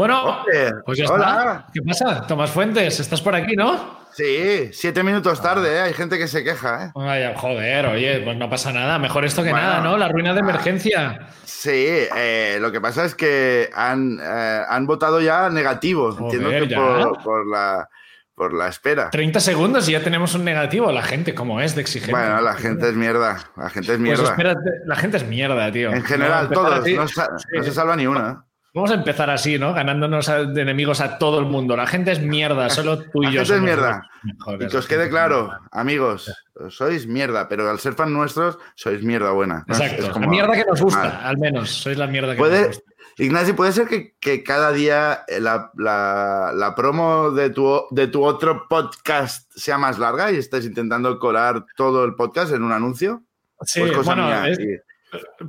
Bueno, pues ya está. ¿Qué pasa? Tomás Fuentes, estás por aquí, ¿no? Sí, siete minutos tarde, ¿eh? hay gente que se queja. ¿eh? Vaya, joder, oye, pues no pasa nada. Mejor esto que nada, ¿no? La ruina de emergencia. Sí, eh, lo que pasa es que han, eh, han votado ya negativo. Entiendo que por, la, por la espera. 30 segundos y ya tenemos un negativo. La gente, ¿cómo es de exigente? Bueno, la gente es mierda. La gente es pues mierda. espérate, la gente es mierda, tío. En general, todos. No, se salva ni una. Vamos a empezar así, ¿no? Ganándonos de enemigos a todo el mundo. La gente es mierda, solo tú y yo. La gente es mierda. y que os quede claro, amigos, sois mierda, pero al ser fan nuestros, sois mierda buena. Exacto. la mierda que nos gusta, al menos. Sois la mierda que nos gusta. Ignacio, ¿puede ser que, cada día la, promo de tu, de tu otro podcast sea más larga y estés intentando colar todo el podcast en un anuncio? Sí, pues bueno,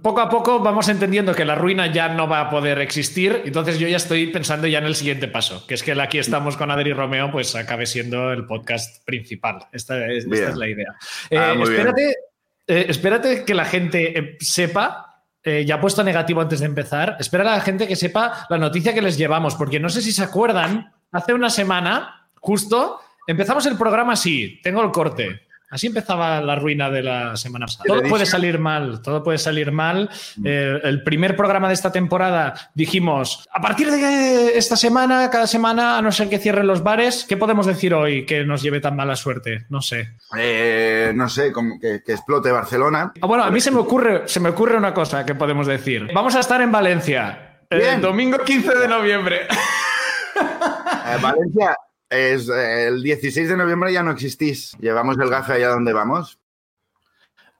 poco a poco vamos entendiendo que la ruina ya no va a poder existir, entonces yo ya estoy pensando ya en el siguiente paso, que es que el aquí estamos con Adri Romeo, pues acabe siendo el podcast principal. Esta es, la idea. Ah, eh, espérate, eh, espérate que la gente eh, sepa ya he puesto negativo antes de empezar, espera a la gente que sepa la noticia que les llevamos, porque no sé si se acuerdan, hace una semana, justo, empezamos el programa así, tengo el corte. Así empezaba la ruina de la semana pasada. Todo puede salir mal, todo puede salir mal. Mm. Eh, el primer programa de esta temporada dijimos, a partir de esta semana, cada semana, a no ser que cierren los bares, ¿qué podemos decir hoy que nos lleve tan mala suerte? No sé. Eh, no sé, como que, explote Barcelona. Ah, bueno, a mí se me, ocurre, se me ocurre una cosa que podemos decir. Vamos a estar en Valencia. El domingo 15 de noviembre. Eh, Valencia, es, eh, el 16 de noviembre ya no existís. Llevamos el gafe allá donde vamos.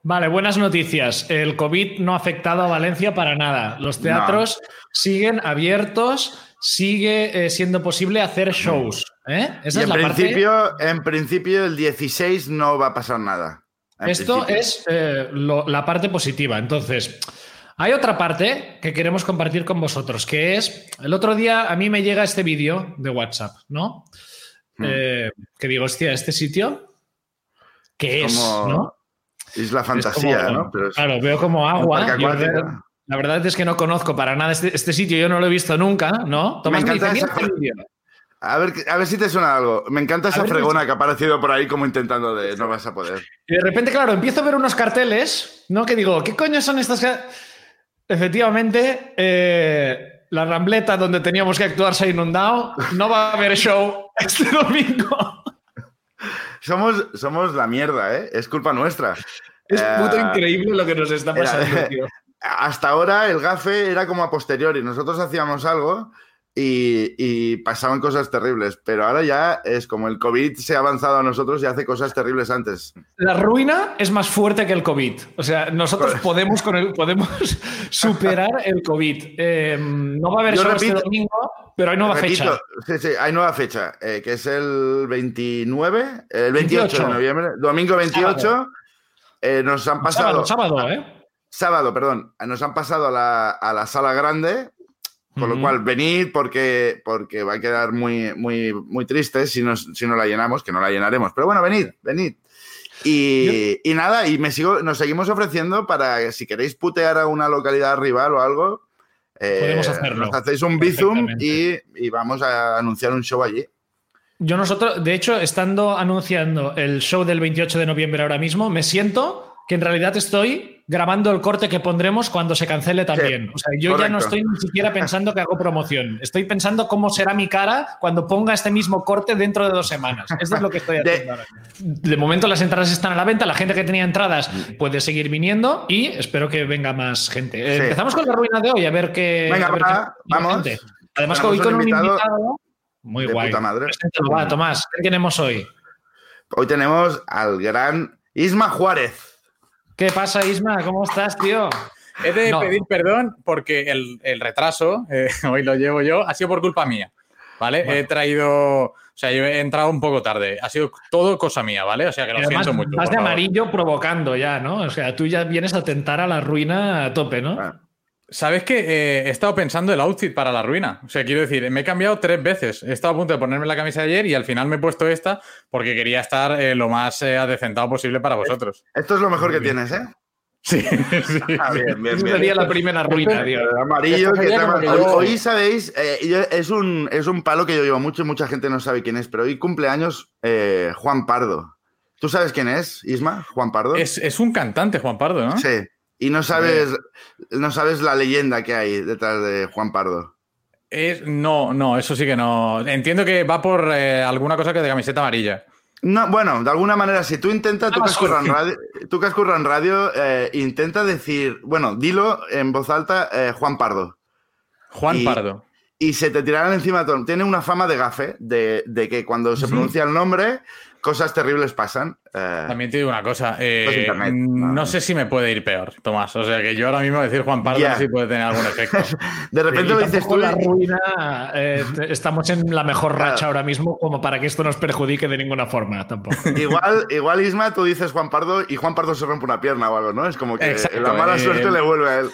Vale, buenas noticias. El COVID no ha afectado a Valencia para nada. Los teatros siguen abiertos, sigue eh, siendo posible hacer shows. ¿eh? en, principio, en principio, el 16 no va a pasar nada. Esto es la parte positiva. Entonces, hay otra parte que queremos compartir con vosotros, que es, el otro día a mí me llega este vídeo de WhatsApp, ¿no? Hmm. Eh, que digo, hostia, este sitio, ¿qué es? ¿no? Es la fantasía, ¿no? claro, veo como agua. la verdad es que no conozco para nada este, este, sitio, yo no lo he visto nunca, ¿no? me encanta esa... A ver, a ver si te suena algo. Me encanta esa fregona que ha aparecido por ahí como intentando de no vas a poder. Y de repente, claro, empiezo a ver unos carteles, ¿no? Que digo, ¿qué coño son estas? Efectivamente, eh, la rambleta donde teníamos que actuar se ha inundado. No va a haber show este domingo. Somos, somos la mierda, ¿eh? Es culpa nuestra. Es puto eh, increíble lo que nos está pasando, tío. Hasta ahora el gafe era como a posteriori. Nosotros hacíamos algo y, pasaban cosas terribles. Pero ahora ya es como el COVID se ha avanzado a nosotros y hace cosas terribles antes. La ruina es más fuerte que el COVID. O sea, nosotros podemos, con el, podemos superar el COVID. Eh, no va a haber este domingo, pero hay nueva fecha. Sí, sí, hay nueva fecha, eh, que es el 29, el 28, de noviembre, domingo 28. Eh, nos han pasado. Sábado, sábado, ¿eh? Sábado, perdón. Nos han pasado a la, a la sala grande con lo cual, venid porque, porque va a quedar muy, muy, muy triste si, si no la llenamos, que no la llenaremos. Pero bueno, venid, venid. Y, nada, y me sigo, nos seguimos ofreciendo para si queréis putear a una localidad rival o algo, eh, Podemos hacerlo. Nos hacéis un bizum y, y, vamos a anunciar un show allí. Yo nosotros, de hecho, estando anunciando el show del 28 de noviembre ahora mismo, me siento que en realidad estoy grabando el corte que pondremos cuando se cancele también. o sea, yo ya no estoy ni siquiera pensando que hago promoción. Estoy pensando cómo será mi cara cuando ponga este mismo corte dentro de dos semanas. Eso es lo que estoy haciendo de, De momento las entradas están a la venta, la gente que tenía entradas puede seguir viniendo y espero que venga más gente. Eh, empezamos con la ruina de hoy, a ver qué... Venga, vamos. Además, hoy con un invitado... Muy guay. Madre. Va, Tomás, ¿qué tenemos hoy? Hoy tenemos al gran Isma Juárez. ¿Qué pasa, Isma? ¿Cómo estás, tío? He de pedir perdón porque el, retraso, eh, hoy lo llevo yo, ha sido por culpa mía. ¿Vale? He traído. O sea, yo he entrado un poco tarde. Ha sido todo cosa mía, ¿vale? O sea, que lo siento mucho. Vas de amarillo provocando ya, ¿no? O sea, tú ya vienes a tentar a la ruina a tope, ¿no? Ah. ¿Sabes que eh, he estado pensando el outfit para la ruina? O sea, quiero decir, me he cambiado tres veces. He estado a punto de ponerme la camisa de ayer y al final me he puesto esta porque quería estar eh, lo más eh, adecentado posible para vosotros. Esto es lo mejor que tienes, ¿eh? Sí, sí. Ah, sería la primera ruina, tío. amarillo. hoy, sabéis, eh, es, un, es un palo que yo llevo mucho y mucha gente no sabe quién es, pero hoy cumpleaños eh, Juan Pardo. ¿Tú sabes quién es, Isma? Juan Pardo. Es, un cantante, Juan Pardo, ¿no? Sí. Y no sabes, no sabes la leyenda que hay detrás de Juan Pardo. Es, no, no, eso sí que no. Entiendo que va por eh, alguna cosa que de camiseta amarilla. No, bueno, de alguna manera, si tú intentas, tú que has en radio, tú que en radio eh, intenta decir, bueno, dilo en voz alta, eh, Juan Pardo. Juan Pardo. Y se te tirarán encima todo. Tiene una fama de gafe, de, de que cuando se pronuncia el nombre, cosas terribles pasan. Eh, También te digo una cosa. Eh, no, sé si me puede ir peor, Tomás. O sea que yo ahora mismo decir Juan Pardo no sé si puede tener algún efecto. de repente lo dices tú. La ruina, eh, estamos en la mejor racha ahora mismo como para que esto nos perjudique de ninguna forma tampoco. Igual, igual Isma, tú dices Juan Pardo y Juan Pardo se rompe una pierna o algo, ¿no? Es como que la mala suerte le vuelve a él.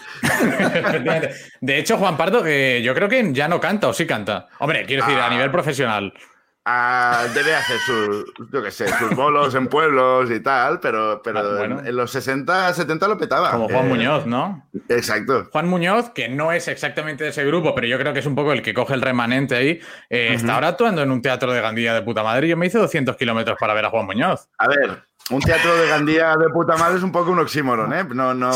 de hecho, Juan Pardo, yo creo que ya no canta o sí canta. Hombre, quiero decir, a ah. nivel profesional debe hacer sus, yo qué sé, sus bolos en pueblos y tal, pero, pero ah, en, los 60, 70 lo petaba. Como Juan eh, Muñoz, ¿no? Exacto. Juan Muñoz, que no es exactamente de ese grupo, pero yo creo que es un poco el que coge el remanente ahí, eh, está ahora actuando en un teatro de Gandía de puta madre. Yo me hice 200 kilómetros para ver a Juan Muñoz. A ver, un teatro de Gandía de puta madre es un poco un oxímoron, ¿eh? No, no.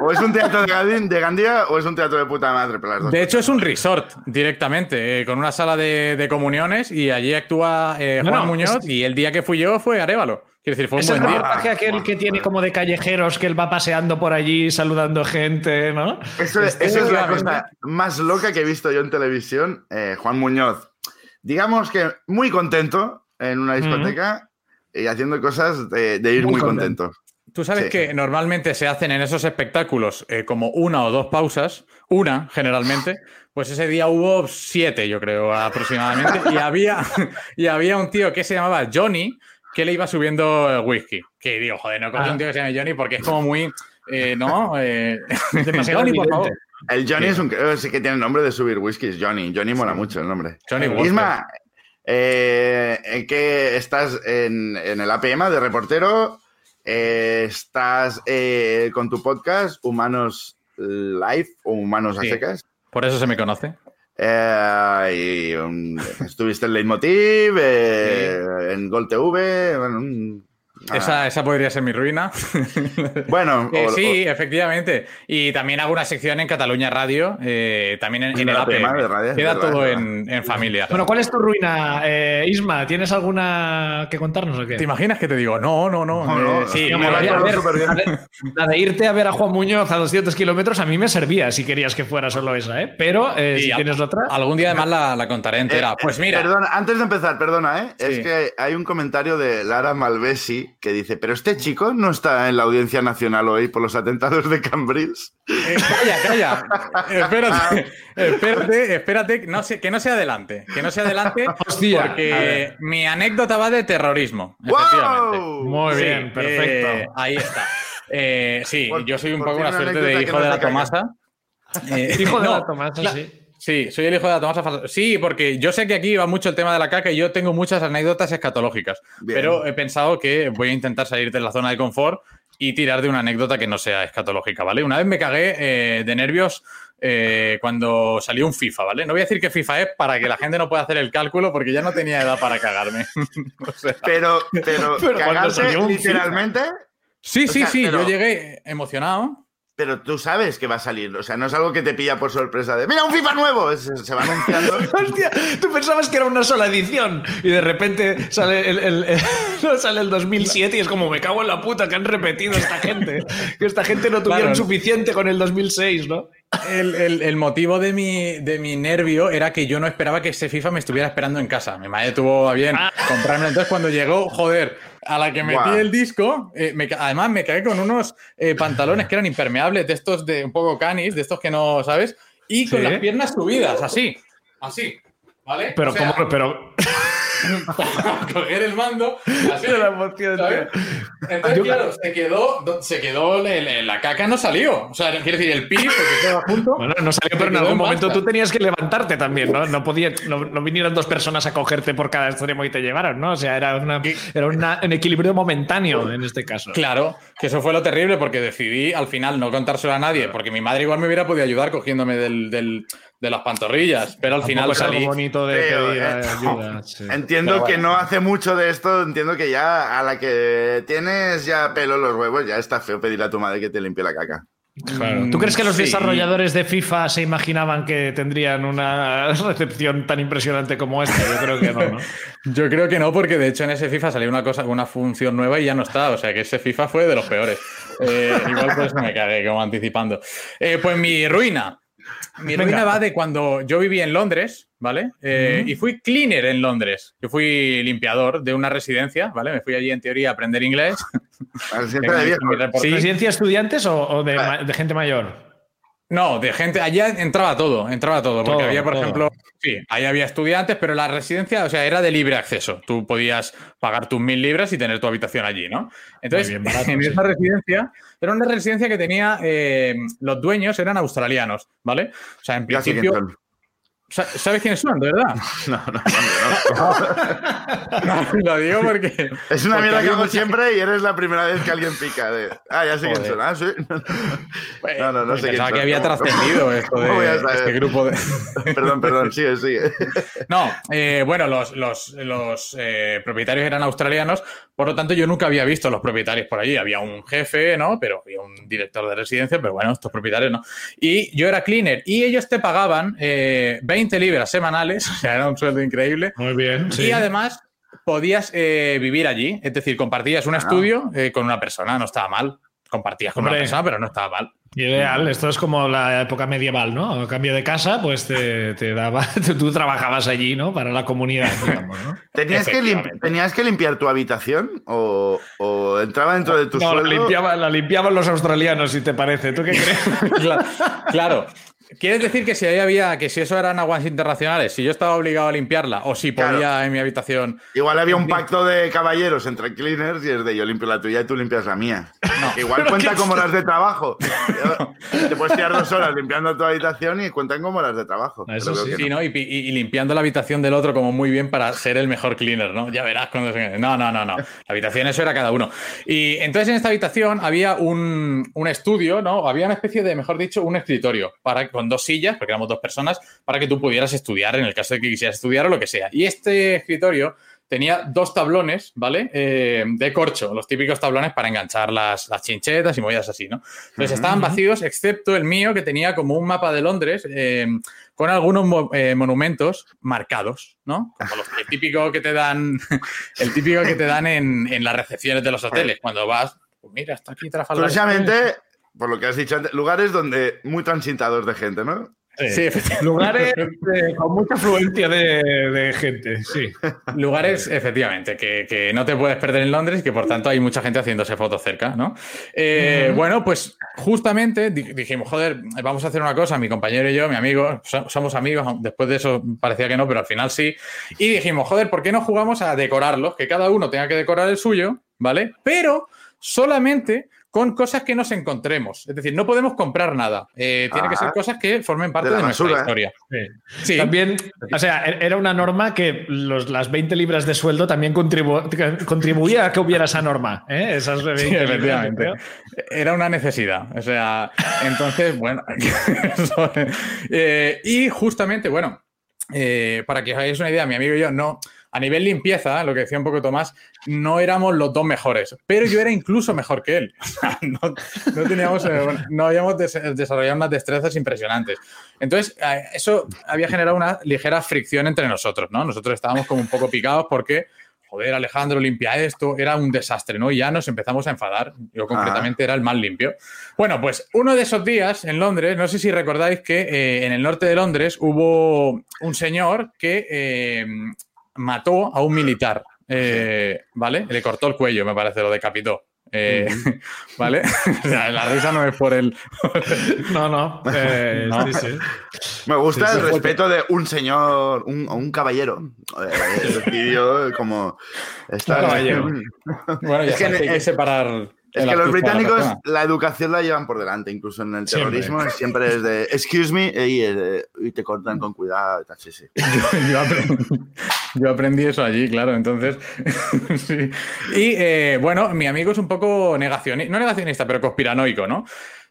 O es un teatro de Gandía, o es un teatro de puta madre. de hecho, es un resort directamente, eh, con una sala de, comuniones y allí actúa eh, Juan Muñoz y el día que fui yo fue Arevalo. Quiero decir, fue un buen día. aquel que tiene como de callejeros que él va paseando por allí saludando gente, ¿no? Eso, es, la cosa más loca que he visto yo en televisión. Eh, Juan Muñoz, digamos que muy contento en una discoteca y haciendo cosas de, ir muy, contento. Tú sabes que normalmente se hacen en esos espectáculos eh, como una o dos pausas, una generalmente, pues ese día hubo siete, yo creo, aproximadamente, y había, y había un tío que se llamaba Johnny que le iba subiendo el whisky. Que digo, joder, no coge un tío que se llame Johnny porque es como muy, eh, ¿no? Eh, Johnny, por favor. El Johnny es un sí que tiene el nombre de subir whisky, Johnny. Johnny mola mucho el nombre. Johnny Isma, eh, ¿En qué estás en, el APM de reportero? Eh, ¿Estás eh, con tu podcast Humanos Live o Humanos a secas? Por eso se me conoce. y estuviste en Leitmotiv, en Gol TV, bueno, esa, esa, podría ser mi ruina. Bueno, eh, sí, efectivamente. Y también hago una sección en Cataluña Radio, eh, también en, el APM. Queda todo en, familia. Bueno, ¿cuál es tu ruina, eh, Isma? ¿Tienes alguna que contarnos o qué? ¿Te imaginas que te digo? No, no, no. sí, me a ver, la, de, irte a ver a Juan Muñoz a 200 kilómetros a mí me servía si querías que fuera solo esa, ¿eh? Pero si tienes otra. Algún día además la, la contaré entera. pues mira. Perdona, antes de empezar, perdona, ¿eh? Es que hay un comentario de Lara Malvesi que dice, pero este chico no está en la audiencia nacional hoy por los atentados de Cambrils. Eh, calla, calla. espérate, espérate, espérate, no que no sea adelante, que no sea adelante, porque mi anécdota va de terrorismo, efectivamente. Muy bien, perfecto. Eh, ahí está. Eh, sí, yo soy un poco una suerte de hijo de la Tomasa. hijo de la Tomasa, sí. Sí, soy el hijo de la Tomasa. Sí, porque yo sé que aquí va mucho el tema de la caca y yo tengo muchas anécdotas escatológicas, pero he pensado que voy a intentar salir de la zona de confort y tirar de una anécdota que no sea escatológica, ¿vale? Una vez me cagué eh, de nervios eh, cuando salió un FIFA, ¿vale? No voy a decir que FIFA es para que la gente no pueda hacer el cálculo porque ya no tenía edad para cagarme. pero, pero, pero literalmente. Sí, sí, sí, yo llegué emocionado pero tú sabes que va a salir. O sea, no es algo que te pilla por sorpresa de ¡Mira, un FIFA nuevo! Se, va anunciando. Hostia, tú pensabas que era una sola edición y de repente sale el, sale el 2007 y es como, me cago en la puta que han repetido esta gente. Que esta gente no tuvieron suficiente con el 2006, ¿no? El, motivo de mi, de mi nervio era que yo no esperaba que ese FIFA me estuviera esperando en casa. Mi madre tuvo a bien ah. comprarme. Entonces, cuando llegó, joder, a la que metí el disco, eh, además me caí con unos eh, pantalones que eran impermeables, de estos de un poco canis, de estos que no, ¿sabes? Y con las piernas subidas, así, así, ¿vale? Pero, ¿cómo? Pero. Para coger el mando. Así, la emoción, Entonces, claro, se quedó, se quedó la caca no salió. O sea, quiere decir, el pi, porque estaba junto. Bueno, no salió, pero en algún momento tú tenías que levantarte también, ¿no? No, podía, no, vinieron dos personas a cogerte por cada extremo y te llevaron, ¿no? O sea, era, una, era un equilibrio momentáneo en este caso. Claro, que eso fue lo terrible porque decidí al final no contárselo a nadie, porque mi madre igual me hubiera podido ayudar cogiéndome del, del de las pantorrillas, pero al final salí. bonito de eh, ayuda. Entiendo que no hace mucho de esto, entiendo que ya a la que tienes ya pelo los huevos, ya está feo pedirle a tu madre que te limpie la caca. Claro. ¿Tú crees que los desarrolladores de FIFA se imaginaban que tendrían una recepción tan impresionante como esta? Yo creo que no, ¿no? Yo creo que no, porque de hecho en ese FIFA salió una cosa, una función nueva y ya no está. O sea que ese FIFA fue de los peores. Eh, igual por eso me cagué, como anticipando. Eh, pues mi ruina. Mi ruina va de cuando yo viví en Londres, ¿vale? Eh, y fui cleaner en Londres. Yo fui limpiador de una residencia, ¿vale? Me fui allí en teoría a aprender inglés. ¿Residencia de estudiantes o, de, gente mayor? No, de gente, allá entraba todo, entraba todo, porque había, por ejemplo, sí, ahí había estudiantes, pero la residencia, o sea, era de libre acceso. Tú podías pagar tus mil libras y tener tu habitación allí, ¿no? Entonces, en esa residencia, era una residencia que tenía, eh, los dueños eran australianos, ¿vale? O sea, en principio... ¿Sabes quiénes son, de verdad? No, no, no. no. lo digo porque. Es una mierda que hago siempre y eres la primera vez que alguien pica. De... Ah, ya sé quién son. Ah, sí. No, no, no sé Pensaba que había trascendido esto de este grupo de. perdón, perdón, sigue, sigue. No, eh, bueno, los, los, los eh, propietarios eran australianos, por lo tanto yo nunca había visto a los propietarios por allí. Había un jefe, ¿no? Pero había un director de residencia, pero bueno, estos propietarios no. Y yo era cleaner y ellos te pagaban eh, 20 libras semanales, o sea, era un sueldo increíble. Muy bien. Y además podías eh, vivir allí, es decir, compartías un ah. estudio eh, con una persona, no estaba mal. Compartías con una persona, pero no estaba mal. Ideal, esto es como la época medieval, ¿no? A cambio de casa, pues te, daba, tú trabajabas allí, ¿no? Para la comunidad, digamos, ¿no? ¿Tenías, que ¿Tenías que limpiar tu habitación o, entraba dentro de tu no, sueldo? la limpiaban los australianos, si te parece. ¿Tú qué crees? claro, ¿Quieres decir que si ahí había, que si eso eran aguas internacionales, si yo estaba obligado a limpiarla o si podía en mi habitación. Igual había un pacto de caballeros entre cleaners y es de yo limpio la tuya y tú limpias la mía. Igual cuenta como las de trabajo. Te puedes tirar dos horas limpiando tu habitación y cuentan como las de trabajo. Eso sí, no. Y, limpiando la habitación del otro como muy bien para ser el mejor cleaner, ¿no? Ya verás cuando se... No, no, no, no. La habitación eso era cada uno. Y entonces en esta habitación había un, un estudio, ¿no? Había una especie de, mejor dicho, un escritorio para con dos sillas, porque éramos dos personas, para que tú pudieras estudiar en el caso de que quisieras estudiar o lo que sea. Y este escritorio tenía dos tablones, ¿vale? Eh, de corcho, los típicos tablones para enganchar las, chinchetas y movidas así, ¿no? Entonces estaban vacíos, excepto el mío, que tenía como un mapa de Londres eh, con algunos eh, monumentos marcados, ¿no? Como los, el típico que te dan, el típico que te dan en, en las recepciones de los hoteles, cuando vas, pues mira, está aquí Trafalgar por lo que has dicho antes, lugares donde muy transitados de gente, ¿no? Sí, lugares con mucha afluencia de, gente, sí. Lugares, efectivamente, que, no te puedes perder en Londres y que por tanto hay mucha gente haciéndose fotos cerca, ¿no? Eh, bueno, pues justamente dijimos, joder, vamos a hacer una cosa, mi compañero y yo, mi amigo, somos amigos, después de eso parecía que no, pero al final sí. Y dijimos, joder, ¿por qué no jugamos a decorarlos? Que cada uno tenga que decorar el suyo, ¿vale? Pero solamente con cosas que nos encontremos. Es decir, no podemos comprar nada. Eh, tiene que ser ah. cosas que formen parte de, nuestra historia. Sí. También, o sea, e-, era una norma que las 20 libras de sueldo también contribuía a que hubiera esa norma. ¿eh? Esas sí, efectivamente. Era una necesidad. O sea, entonces, bueno. Eh, y justamente, bueno, para que os hagáis una idea, mi amigo y yo no a nivel limpieza, lo que decía un poco Tomás, no éramos los dos mejores, pero yo era incluso mejor que él. no, teníamos, eh, no habíamos desarrollado unas destrezas impresionantes. Entonces, eh, eso había generado una ligera fricción entre nosotros, ¿no? Nosotros estábamos como un poco picados porque joder, Alejandro, limpia esto, era un desastre, ¿no? Y ya nos empezamos a enfadar. Yo concretamente era el más limpio. Bueno, pues uno de esos días en Londres, no sé si recordáis que eh, en el norte de Londres hubo un señor que mató a un militar, eh, ¿vale? Le cortó el cuello, me parece, lo decapitó. Eh, ¿Vale? la risa no es por el. no, no. Eh, sí, sí. Me gusta el respeto de un señor, un, un caballero. Eh, como. Está, caballero. bueno, ya es que, hay que separar es que los británicos la, educación la llevan por delante, incluso en el terrorismo siempre, es de excuse me y, te cortan con cuidado. Sí, sí. yo, aprendí, eso allí, claro, entonces. sí. Y eh, bueno, mi amigo es un poco negacionista, no negacionista, pero conspiranoico, ¿no?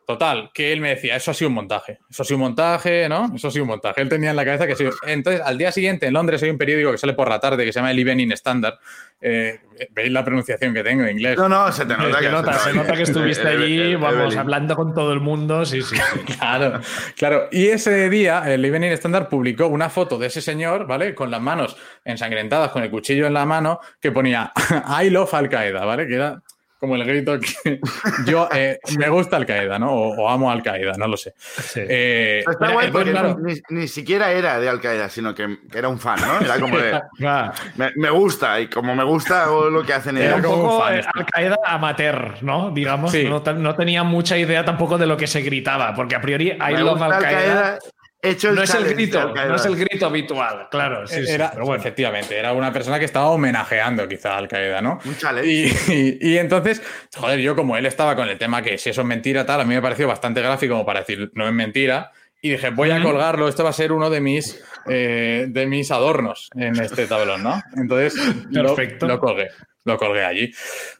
Total, que él me decía, eso ha sido un montaje, eso ha sido un montaje, ¿no? Eso ha sido un montaje. Él tenía en la cabeza que sí. Entonces, al día siguiente en Londres hay un periódico que sale por la tarde que se llama el Evening Standard. Eh, ¿Veis la pronunciación que tengo en inglés? No, no, se te nota. que, nota, se, nota que estuviste allí, vamos, hablando con todo el mundo, sí, sí, claro, claro. Y ese día el Evening Standard publicó una foto de ese señor, ¿vale? Con las manos ensangrentadas, con el cuchillo en la mano, que ponía I love Al Qaeda, ¿vale? Que era como el grito que yo eh, me gusta Al Qaeda, ¿no? O, amo Al Qaeda, no lo sé. Eh, Está guay porque ni, siquiera era de Al Qaeda, sino que, era un fan, ¿no? Era como de. me, gusta, y como me gusta lo que hacen Era un poco Al Qaeda amateur, ¿no? Digamos, no, tenía mucha idea tampoco de lo que se gritaba, porque a priori I love Al Qaeda no es el grito, no es el grito habitual, claro. Sí, era, pero bueno. Efectivamente, era una persona que estaba homenajeando quizá a Al Qaeda, ¿no? Un chale. Y, entonces, joder, yo como él estaba con el tema que si eso es mentira, tal, a mí me pareció bastante gráfico como para decir, no es mentira. Y dije, voy a colgarlo, esto va a ser uno de mis, eh, de mis adornos en este tablón, ¿no? Entonces, Perfecto. lo colgué lo colgué allí.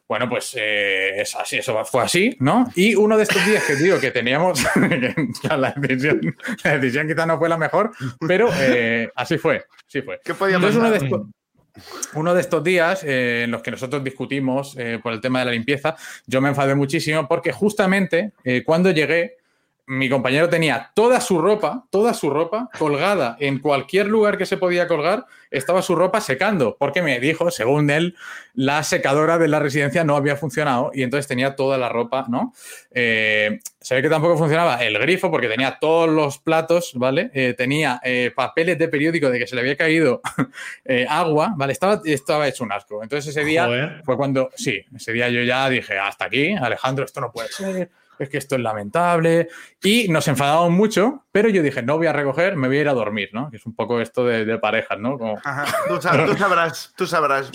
Bueno, pues eh, es así, eso fue así, ¿no? Y uno de estos días que digo que teníamos, la, decisión, la decisión quizá no fue la mejor, pero eh, así fue, sí fue. ¿Qué podíamos uno de, estos, uno de estos días eh, en los que nosotros discutimos por el tema de la limpieza, yo me enfadé muchísimo porque justamente cuando llegué mi compañero tenía toda su ropa, toda su ropa colgada en cualquier lugar que se podía colgar, estaba su ropa secando, porque me dijo, según él, la secadora de la residencia no había funcionado y entonces tenía toda la ropa, ¿no? Eh, se ve que tampoco funcionaba el grifo porque tenía todos los platos, ¿vale? Eh, tenía eh, papeles de periódico de que se le había caído agua, ¿vale? Estaba, estaba hecho un asco. Entonces ese día fue cuando, sí, ese día yo ya dije, hasta aquí, Alejandro, esto no puede ser es que esto es lamentable. Y nos enfadamos mucho, pero yo dije, no voy a recoger, me voy a ir a dormir, ¿no? Que es un poco esto de, parejas, ¿no? Tú, sabrás, tú sabrás.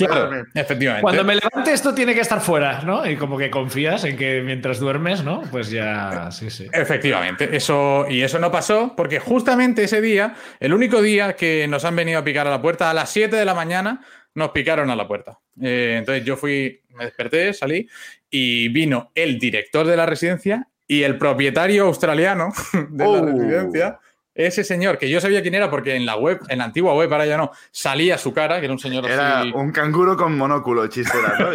efectivamente. Cuando me levante esto tiene que estar fuera, ¿no? Y como que confías en que mientras duermes, ¿no? Pues ya, sí, sí. Efectivamente, eso, y eso no pasó porque justamente ese día, el único día que nos han venido a picar a la puerta a las 7 de la mañana, nos picaron a la puerta. Eh, entonces yo fui, me desperté, salí y vino el director de la residencia y el propietario australiano de la oh. residencia. Ese señor, que yo sabía quién era porque en la web, en la antigua web, ahora ya no, salía su cara, que era un señor era un canguro con monóculo, chistera, ¿no?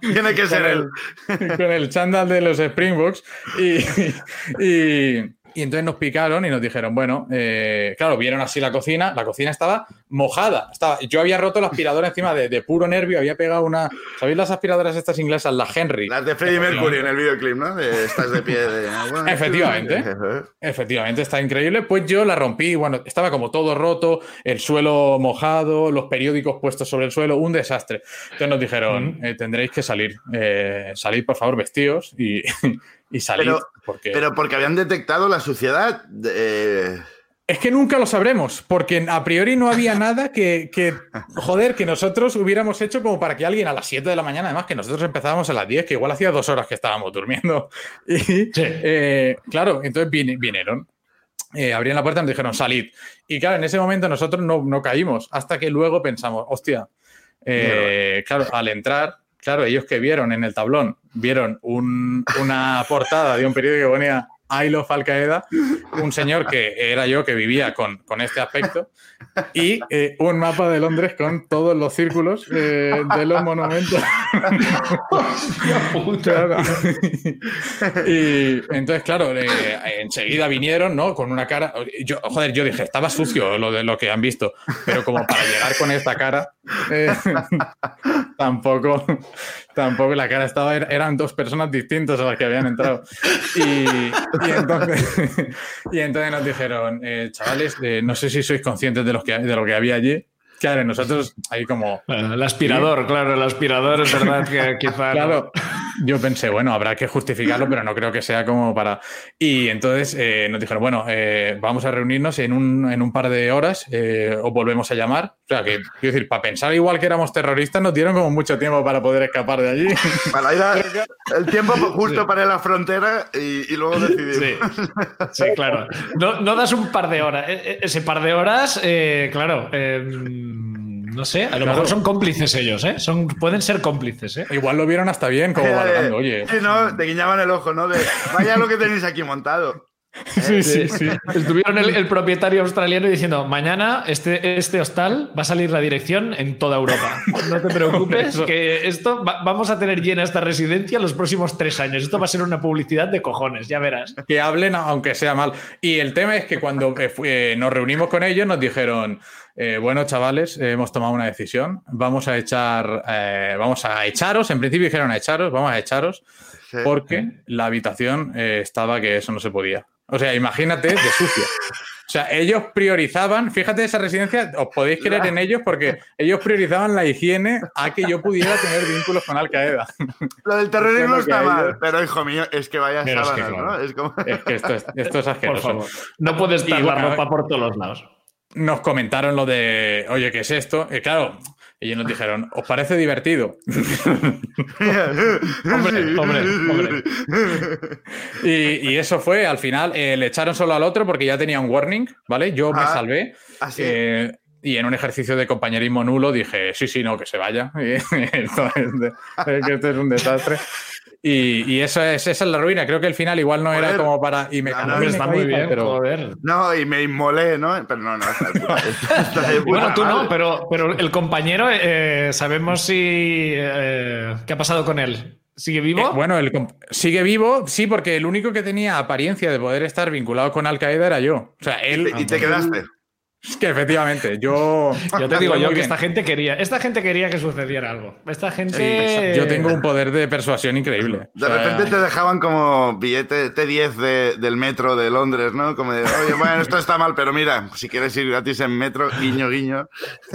Tiene que ser él. Con el chándal de los Springboks y y entonces nos picaron y nos dijeron, bueno, eh, claro, vieron así la cocina, la cocina estaba mojada. Estaba, yo había roto la aspiradora encima de, puro nervio, había pegado una. ¿Sabéis las aspiradoras estas inglesas, la Henry? Las de Freddie Mercury en el videoclip, ¿no? De, estás de pie de. efectivamente. efectivamente, está increíble. Pues yo la rompí, bueno, estaba como todo roto, el suelo mojado, los periódicos puestos sobre el suelo, un desastre. Entonces nos dijeron, eh, tendréis que salir. Eh, salid, por favor, vestidos y. y salir. Pero porque, pero porque habían detectado la suciedad. Eh. Es que nunca lo sabremos, porque a priori no había nada que, joder, que nosotros hubiéramos hecho como para que alguien a las 7 de la mañana, además que nosotros empezábamos a las 10, que igual hacía dos horas que estábamos durmiendo. Y eh, claro, entonces vinieron. Eh, abrían la puerta y nos dijeron, salid. Y claro, en ese momento nosotros no, no caímos, hasta que luego pensamos, hostia, claro, al entrar Claro, ellos que vieron en el tablón, vieron una portada de un periódico que ponía I love Al Qaeda, un señor que era yo que vivía con, con este aspecto, y eh, un mapa de Londres con todos los círculos eh, de los monumentos. y entonces, claro, eh, enseguida vinieron, ¿no? Con una cara. Yo, joder, yo dije, estaba sucio lo de lo que han visto, pero como para llegar con esta cara, tampoco, tampoco la cara estaba. Eran dos personas distintas a las que habían entrado. Y, y entonces, y entonces nos dijeron, chavales, no sé si sois conscientes de, los que, de lo que había allí. Claro, nosotros ahí como... el aspirador, claro, el aspirador es verdad que quizá... Claro, yo pensé, bueno, habrá que justificarlo, pero no creo que sea como para... Y entonces eh, nos dijeron, bueno, eh, vamos a reunirnos en un, en un par de horas eh, o volvemos a llamar. O sea, que, quiero decir, para pensar igual que éramos terroristas nos dieron como mucho tiempo para poder escapar de allí. Para ir a, el tiempo justo para ir a la frontera y, luego decidir. Sí, claro. No, no, das un par de horas. E, e, ese par de horas, claro no sé, a lo mejor son cómplices ellos, ¿eh? Son, pueden ser cómplices, ¿eh? Igual lo vieron hasta bien, como valorando, oye. Sí, no, te guiñaban el ojo, ¿no? De, vaya lo que tenéis aquí montado. Sí, sí, sí. Estuvieron el, propietario australiano diciendo, mañana este, este hostal va a salir la dirección en toda Europa. No te preocupes, que esto vamos a tener llena esta residencia los próximos tres años. Esto va a ser una publicidad de cojones, ya verás. Que hablen aunque sea mal. Y el tema es que cuando eh, eh, nos reunimos con ellos nos dijeron, eh, bueno, chavales, hemos tomado una decisión. Vamos a echar, vamos a echaros. En principio dijeron a echaros, vamos a echaros, porque la habitación estaba que eso no se podía. O sea, imagínate de sucia. O sea, ellos priorizaban, fíjate esa residencia, os podéis creer en ellos porque ellos priorizaban la higiene a que yo pudiera tener vínculos con Al Qaeda. Lo del terrorismo está mal, pero hijo mío, es que vaya sábanas, ¿no? Es, como... es, que esto es, esto es asqueroso. No puedes estar la ropa por todos los lados. Nos comentaron lo de, oye, ¿qué es esto? Y claro, ellos nos dijeron, ¿os parece divertido? hombre, hombre, hombre. Y, eso fue, al final, eh, le echaron solo al otro porque ya tenía un warning, ¿vale? Yo me ah, salvé. ¿ah, eh, y en un ejercicio de compañerismo nulo dije, sí, sí, no, que se vaya. esto que esto es un desastre. Y, eso es, esa es la ruina. Creo que el final igual no era como para. Y me no, está muy bien, pero. No, y me inmolé, ¿no? Pero no, no. bueno, tú no, pero, pero el compañero, eh, sabemos si. Eh, ¿Qué ha pasado con él? ¿Sigue vivo? Eh, bueno, el, sigue vivo, sí, porque el único que tenía apariencia de poder estar vinculado con Al Qaeda era yo. O sea, él. ¿Y te quedaste? Es que efectivamente, yo. Yo te digo yo que esta gente quería. Esta gente quería que sucediera algo. Esta gente. yo tengo un poder de persuasión increíble. De repente te dejaban como billete T10 del metro de Londres, ¿no? Como de, oye, bueno, esto está mal, pero mira, si quieres ir gratis en metro, guiño, guiño.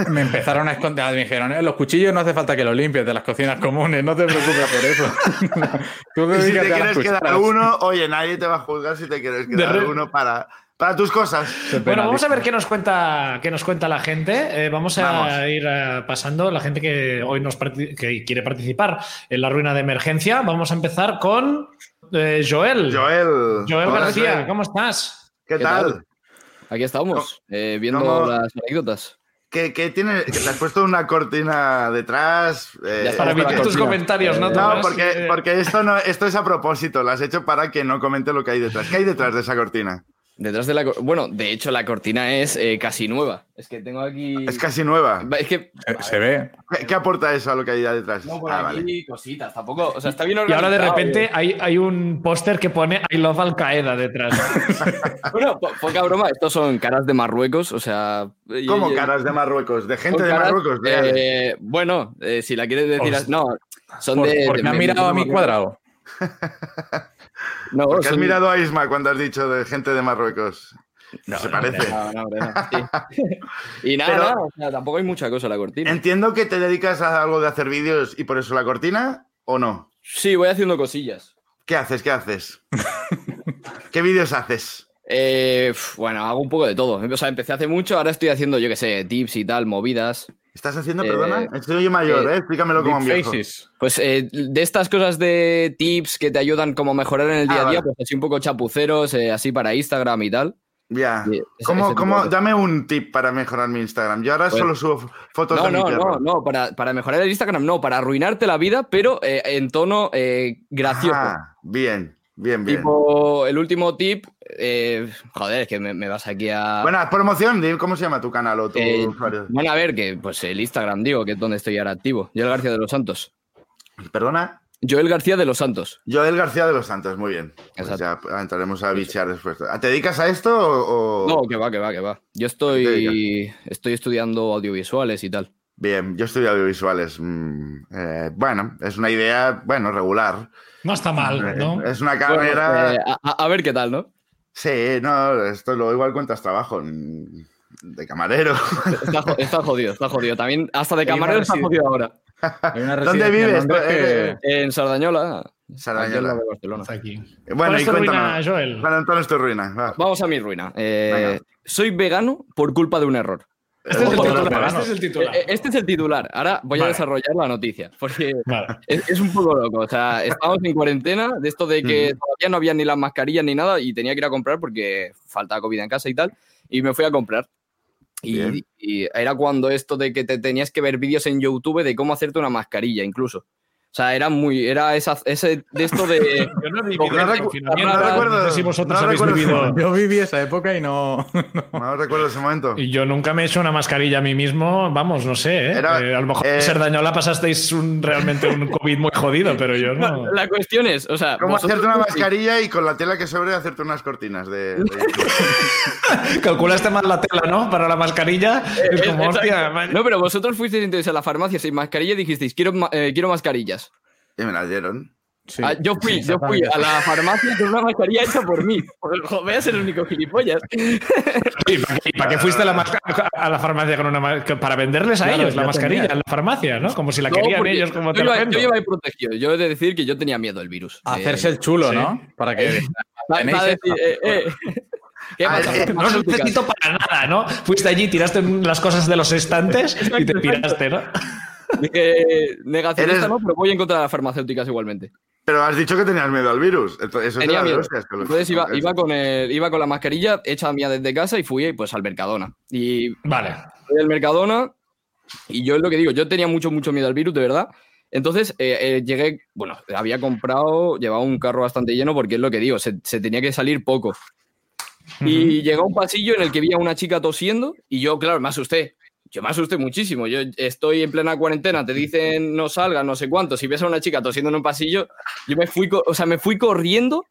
Me empezaron a esconder, me dijeron, eh, los cuchillos no hace falta que los limpies de las cocinas comunes, no te preocupes por eso. y si te quieres quedar uno, oye, nadie te va a juzgar si te quieres quedar uno para para tus cosas. Bueno, vamos a ver qué nos cuenta, qué nos cuenta la gente. Eh, vamos a ir eh, pasando, la gente que hoy nos que quiere participar en la ruina de emergencia. Vamos a empezar con eh, Joel. Joel. Joel García, ¿cómo estás? ¿Qué, tal? Aquí estamos, viendo las anécdotas. ¿Qué, tiene? ¿Te has puesto una cortina detrás? para evitar tus comentarios, ¿no? No, porque, porque esto, no, esto es a propósito. Lo has hecho para que no comente lo que hay detrás. ¿Qué hay detrás de esa cortina? Detrás de la. Bueno, de hecho, la cortina es eh, casi nueva. Es que tengo aquí. Es casi nueva. Es que. Se ve. ¿Qué, aporta eso a lo que hay detrás? No, por ah, aquí cositas. Tampoco. O sea, está bien organizado. Y ahora de repente hay, hay un póster que pone I love Al Qaeda detrás. bueno, poca broma. Estos son caras de Marruecos. O sea. ¿Cómo caras de Marruecos? ¿De gente de Marruecos? Eh, bueno, eh, si la quieres decir. No, son de. Porque me han mirado a mi cuadrado. No, has mirado a Isma cuando has dicho de gente de Marruecos. No, se parece. y nada, tampoco hay mucha cosa la cortina. Entiendo que te dedicas a algo de hacer vídeos y por eso la cortina, ¿o no? Sí, voy haciendo cosillas. ¿Qué haces? ¿Qué haces? ¿Qué vídeos haces? Eh, bueno, hago un poco de todo. O sea, empecé hace mucho, ahora estoy haciendo, yo qué sé, tips y tal, movidas. ¿Estás haciendo, perdona? Eh, Estoy mayor, eh, ¿eh? Explícamelo como viejo. Pues eh, de estas cosas de tips que te ayudan como a mejorar en el día a ah, día, pues así un poco chapuceros, así para Instagram y tal. Ya. ¿Cómo, cómo, dame un tip para mejorar mi Instagram. Yo ahora pues solo subo fotos de mi perro. No, no, para, para, mejorar el Instagram no, para arruinarte la vida, pero en tono gracioso. Ah, bien. Bien, bien. Tipo, el último tip, eh, joder, es que me, vas aquí a. Bueno, promoción, ¿cómo se llama tu canal o tu eh, Bueno, a ver, que pues el Instagram, digo, que es donde estoy ahora activo. Joel García de los Santos. ¿Perdona? Joel García de los Santos. Joel García de los Santos, muy bien. Pues ya entraremos a bichear después. ¿Te dedicas a esto o.? No, que va, que va, que va. Yo estoy, estoy estudiando audiovisuales y tal. Bien, yo estudio audiovisuales. Mm, eh, bueno, es una idea, bueno, regular. No está mal, ¿no? Es una carrera. Eh, a, ver qué tal, ¿no? Sí, no, esto lo igual cuentas trabajo. de camarero. Está, jodido, está jodido. También, hasta de camarero está jodido ahora. ¿Dónde vives? En Sardañola. Sardañola. de Barcelona. Aquí. Bueno, ¿Cuál es tu ruina, Joel? Bueno, es tu ruina. Vamos a mi ruina. Eh, soy vegano por culpa de un error. Este, es, el titular, eh, este es el titular. Ahora voy a desarrollar la noticia, porque es, un poco loco. O sea, estábamos en cuarentena, de esto de que todavía no había ni las mascarillas ni nada, y tenía que ir a comprar porque faltaba comida en casa y tal, y me fui a comprar. Y, y, era cuando esto de que te tenías que ver vídeos en YouTube de cómo hacerte una mascarilla, incluso. O sea, era muy. Era esa, ese de esto de. Yo no he vivido no, recuerdo. si vosotros habéis vivido. Yo viví esa época y no. No, recuerdo ese momento. Y yo nunca me he hecho una mascarilla a mí mismo. Vamos, no sé. ¿eh? eh a lo mejor eh, Serdañola pasasteis un, realmente un COVID muy jodido, pero yo no. La cuestión es. O sea, ¿Cómo hacerte una mascarilla y con la tela que sobre hacerte unas cortinas de. Calculaste más la tela, ¿no? Para la mascarilla. Eh, es como, hostia. No, pero vosotros fuisteis entonces a la farmacia sin mascarilla y dijisteis, quiero, quiero mascarillas. Y me la dieron. Ah, yo fui, yo fui a la farmacia con una mascarilla hecha por mí. Voy a ser el único gilipollas. ¿Y para qué, fuiste a la, a la, farmacia con una para venderles a ellos la mascarilla en la farmacia, ¿no? Como si la querían ellos como yo, iba, yo iba ahí protegido. Yo he de decir que yo tenía miedo del virus. hacerse el chulo, ¿no? Para que. para, decir, eh, eh. ¿Qué ah, pasa? Eh, no necesito para nada, ¿no? Fuiste allí, tiraste las cosas de los estantes y te piraste, ¿no? Dije, negacionista no, pero voy en contra de las farmacéuticas igualmente. Pero has dicho que tenías miedo al virus. Eso Tenía miedo. Entonces iba, iba, con el, iba con la mascarilla hecha mía desde casa y fui pues al Mercadona. Y vale. Fui al Mercadona y yo es lo que digo, yo tenía mucho, mucho miedo al virus, de verdad. Entonces eh, eh, llegué, bueno, había comprado, llevaba un carro bastante lleno porque es lo que digo, se, tenía que salir poco. Y llegó a un pasillo en el que vi a una chica tosiendo y yo, claro, me asusté yo me asusté muchísimo. Yo estoy en plena cuarentena, te dicen no salgas, no sé cuánto. Si ves a una chica tosiendo en un pasillo, yo me fui, o sea, me fui corriendo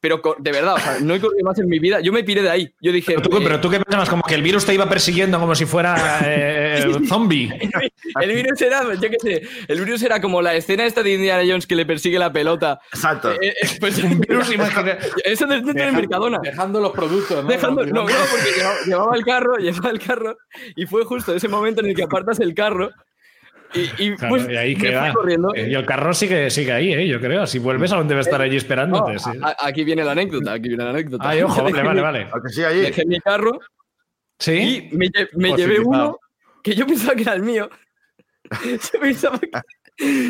pero de verdad, o sea, no he corrido más en mi vida. Yo me piré de ahí. Yo dije. Pero tú, qué pensabas, como que el virus te iba persiguiendo como si fuera eh, zombie. el virus era, yo qué sé, el virus era como la escena esta de Indiana Jones que le persigue la pelota. Exacto. Eh, eh, pues un virus Eso dentro de Mercadona. Dejando los productos, ¿no? Dejando, no, no, porque llevaba el carro, llevaba el carro, y fue justo ese momento en el que apartas el carro y, pues, ahí queda. Eh, y el carro sigue, sigue ahí, ¿eh? yo creo. Si vuelves, aún debe estar allí esperándote. aquí viene la anécdota. Aquí viene la anécdota. Ay, ojo, vale, vale, vale. Dejé mi carro. Sí. Y me, me llevé uno que yo pensaba que era el mío. yo, pensaba que,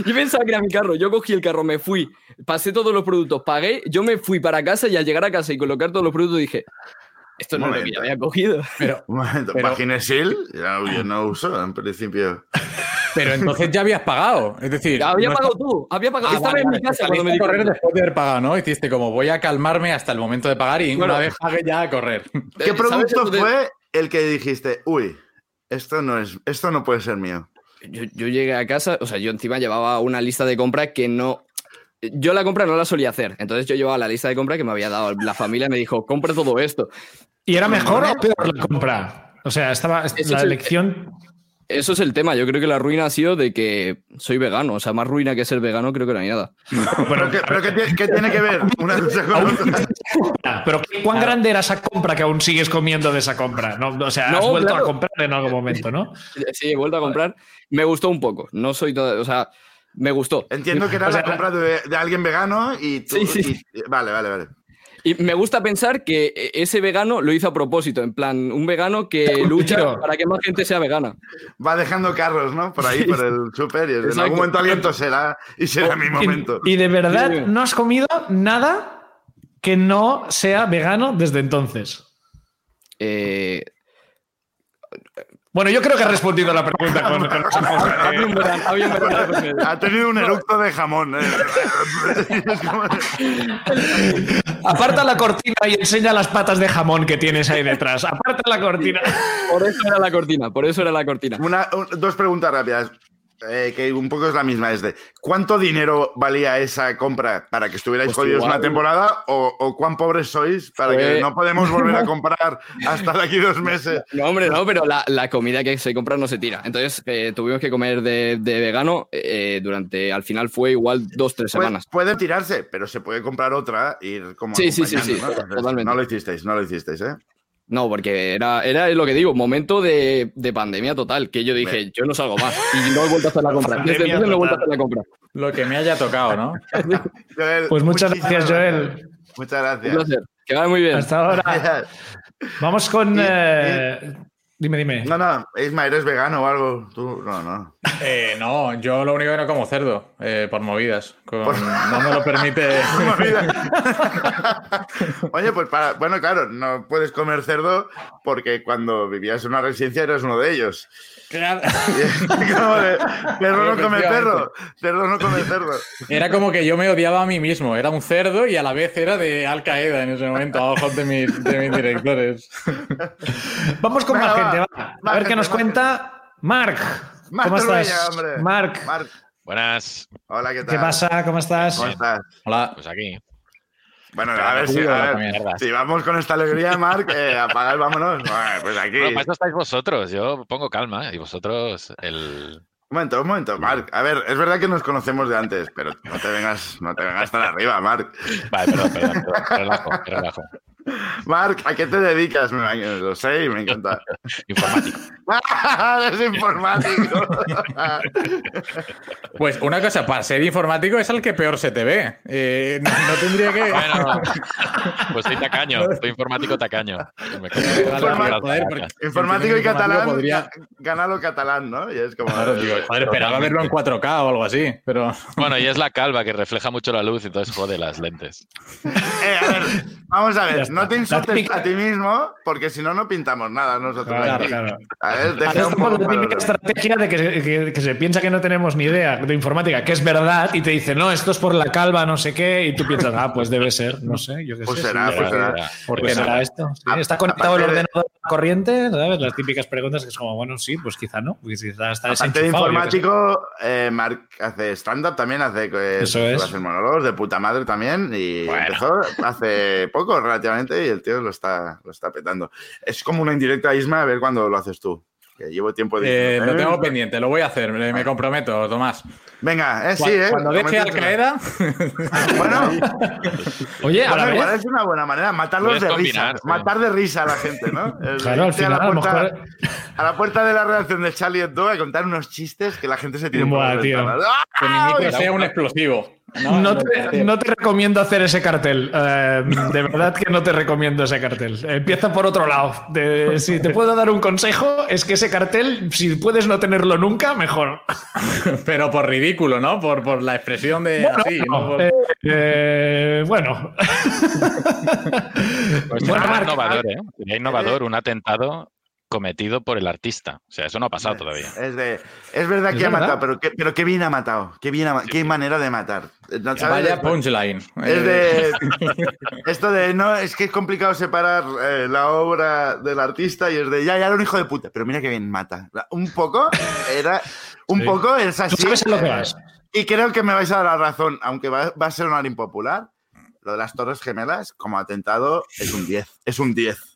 yo pensaba que era mi carro. Yo cogí el carro, me fui, pasé todos los productos, pagué, yo me fui para casa y al llegar a casa y colocar todos los productos dije, esto no es lo que yo había cogido. Pero, un momento, pero, yo no uso en principio. Pero entonces ya habías pagado. Es decir, había pagado tú. Había pagado. Ah, Estaba en mi casa cuando me correr después de haber pagado, ¿no? Hiciste como voy a calmarme hasta el momento de pagar y una vez pague ya a correr. ¿Qué producto fue el que dijiste, uy, esto no es, esto no puede ser mío? Yo, yo llegué a casa, o sea, yo encima llevaba una lista de compra que no, yo la compra no la solía hacer. Entonces yo llevaba la lista de compra que me había dado la familia me dijo, compra todo esto. ¿Y era mejor o peor la compra? O sea, estaba la elección. Eso es el tema. Yo creo que la ruina ha sido de que soy vegano. O sea, más ruina que ser vegano creo que no hay nada. pero, ¿qué, tiene que ver una cosa con otra? Pero ¿cuán grande era esa compra que aún sigues comiendo de esa compra? O sea, has vuelto a comprar en algún momento, ¿no? Sí, he vuelto a comprar. Me gustó un poco. No soy todo... O sea, me gustó. Entiendo que era la compra de, alguien vegano y tú... Sí, sí. vale, vale, vale. Y me gusta pensar que e, ese vegano lo hizo a propósito, en plan, un vegano que lucha para que más gente sea vegana. Va dejando carros, ¿no? Por ahí, por el super, y en algún momento alguien será y será mi momento. Y, de verdad no has comido nada que no sea vegano desde entonces. Eh, bueno, yo creo que ha respondido a la pregunta con, Ha tenido un eructo de jamón. Eh. Aparta la cortina y enseña las patas de jamón que tienes ahí detrás. Aparta la cortina. Por eso era la cortina, por eso era la cortina. dos preguntas rápidas. Eh, que un poco es la misma, es de ¿cuánto dinero valía esa compra para que estuvierais pues jodidos una temporada o, cuán pobres sois para que no podemos volver a comprar hasta de aquí dos meses? No, hombre, no, pero la, comida que se compra no se tira. Entonces eh, tuvimos que comer de, vegano eh, durante, al final fue igual dos, tres semanas. Puede, tirarse, pero se puede comprar otra y ir como... Sí, sí, sí, sí, ¿no? no lo hicisteis, no lo hicisteis, ¿eh? No, porque era, era lo que digo, momento de, de pandemia total, que yo dije, yo no salgo más. Y no he vuelto a hacer la compra. Desde Pandemia entonces no he vuelto a hacer la compra. Lo que me haya tocado, ¿no? Joel, Pues muchas gracias, Joel. Muchas Un gracias. placer. Que vaya muy bien. Hasta ahora. Vamos con. Eh, Dime, dime. No, no, Isma, ¿eres vegano o algo? Tú, no, no. Eh, no, yo lo único que no como cerdo, eh, por movidas. Con- No me lo permite. Oye, pues para, bueno, claro, no puedes comer cerdo porque cuando vivías en una residencia eras uno de ellos. Claro. Como de, no come Efectivamente. cerdo, no come cerdo. Era como que yo me odiaba a mí mismo. Era un cerdo y a la vez era de Al Qaeda en ese momento, a ojos de mis, de mis directores. Vamos con Venga, más va. gente. va. Más A ver qué nos cuenta Marc. Marc ¿Cómo estás? hombre. Marc, Marc, Buenas, hola, ¿qué tal? ¿qué pasa? ¿Cómo estás? ¿Cómo estás? Hola. pues aquí. Bueno, a ver, si, a ver, vamos con esta alegría, Marc, eh, vámonos. Bueno, pues aquí. Bueno, para eso estáis vosotros. Yo pongo calma y vosotros el. Un momento, un momento, Marc. A ver, es verdad que nos conocemos de antes, pero no te vengas, no te vengas tan arriba, Marc. Vale, perdón, perdón, perdón, relajo, relajo. Marc, ¿a qué te dedicas? Lo sé y me encanta. Informático. Eres informático. Pues una cosa, para ser informático es al que peor se te ve. Eh, no, no tendría que. Bueno, pues soy tacaño, soy informático tacaño. Me Informa- joder, informático y catalán, podría- ga- gana lo catalán, ¿no? Y es como... Claro, digo, joder, esperaba verlo en 4K o algo así, pero. Bueno, y es la calva que refleja mucho la luz, entonces jode las lentes. Eh, a ver, vamos a ver. No te insultes a ti mismo, porque si no, no pintamos nada nosotros. Claro, aquí. claro. A ver, deja un la típica estrategia de que, que- que se piensa que no tenemos ni idea de informática, que es verdad, y te dice, no, esto es por la calva, no sé qué, y tú piensas, ah, pues debe ser, no sé, yo qué Pues sé. será, sí, pues será. ¿Por Pues qué será esto? Sí, ¿Está conectado el de- ordenador a la corriente? ¿Sabes? Las típicas preguntas que es como, bueno, sí, pues quizá no, porque quizá está Aparte de informático, eh, Marc hace stand-up también, hace, eh, Eso es. hace monólogos de puta madre también, y Bueno. empezó hace poco relativamente, y el tío lo está, lo está petando. Es como una indirecta Isma, a ver cuándo lo haces tú. Que llevo tiempo Eh, diciendo, lo "Eh, tengo pendiente, lo voy a hacer, me, me comprometo, Tomás. Venga, eh, sí, eh. Cuando deje Al. Qaeda. Bueno, Oye, a bueno, la igual vez, es una buena manera, matarlos de combinar, risa. sí. Matar de risa a la gente, ¿no? El claro, al final, a lo mejor... a la puerta de la redacción de Charlie Hebdo a contar unos chistes que la gente se por Buah, tío. ventanas. Que mi ¡Ah! micro sea un explosivo. No, No te, no te recomiendo hacer ese cartel. Eh, de verdad que no te recomiendo ese cartel. Empieza por otro lado. De- si te puedo dar un consejo, es que ese cartel, si puedes no tenerlo nunca, mejor. Pero por ridículo, ¿no? Por, por la expresión de así, ¿no? Por- Eh, eh, bueno. Pues Bueno, innovador, ¿eh? Sería innovador un atentado cometido por el artista. O sea, eso no ha pasado todavía. Es, de, es verdad Es que ha matado, pero qué, pero qué bien ha matado. Qué, bien ha qué manera de matar. No, ¿sabes? Vaya punchline. Es Eh, de esto de no, es que es complicado separar eh, la obra del artista y es de ya, ya era un hijo de puta, pero mira que bien mata. Un poco era, un Sí. poco es así. Tú sabes a lo que eh, vas. Y creo que me vais a dar la razón, aunque va, va a ser un impopular. Lo de las Torres Gemelas como atentado es un 10. Es un 10. O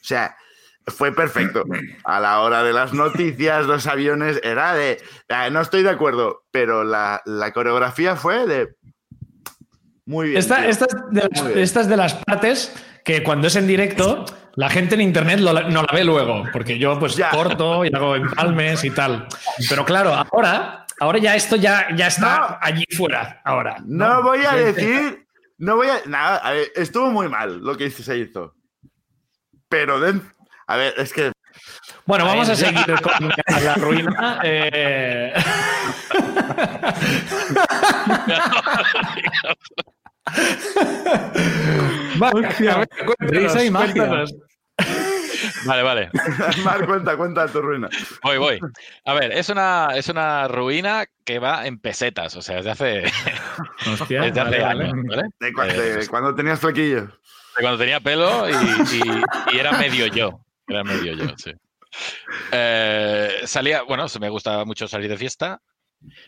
sea, fue perfecto. A la hora de las noticias, los aviones, era de. eh, No estoy de acuerdo, pero la, la coreografía fue de. Muy bien. Esta, es de las, Muy bien. esta es de las partes que cuando es en directo, la gente en internet lo- no la ve luego, porque yo pues Ya. corto y hago empalmes y tal. Pero claro, ahora, ahora ya esto ya, ya está No. allí fuera. Ahora. No voy a decir. No voy a. Nada, a ver, estuvo muy mal lo que se hizo. Pero de- A ver, es que. Bueno, vamos a seguir con la ruina. eh. Vale, a ver, cuéntanos, Risa y magia. cuéntanos. Vale, vale. Mar, cuenta, cuenta tu ruina. Voy, voy. A ver, es una, es una ruina que va en pesetas, o sea, desde hace, Hostia, desde hace vale, años, ¿vale? De, cua- Eh, de cuando tenías flequillo. de cuando tenía pelo y, y- y era medio yo. Era medio yo, sí. Eh, salía, bueno, se me gustaba mucho salir de fiesta.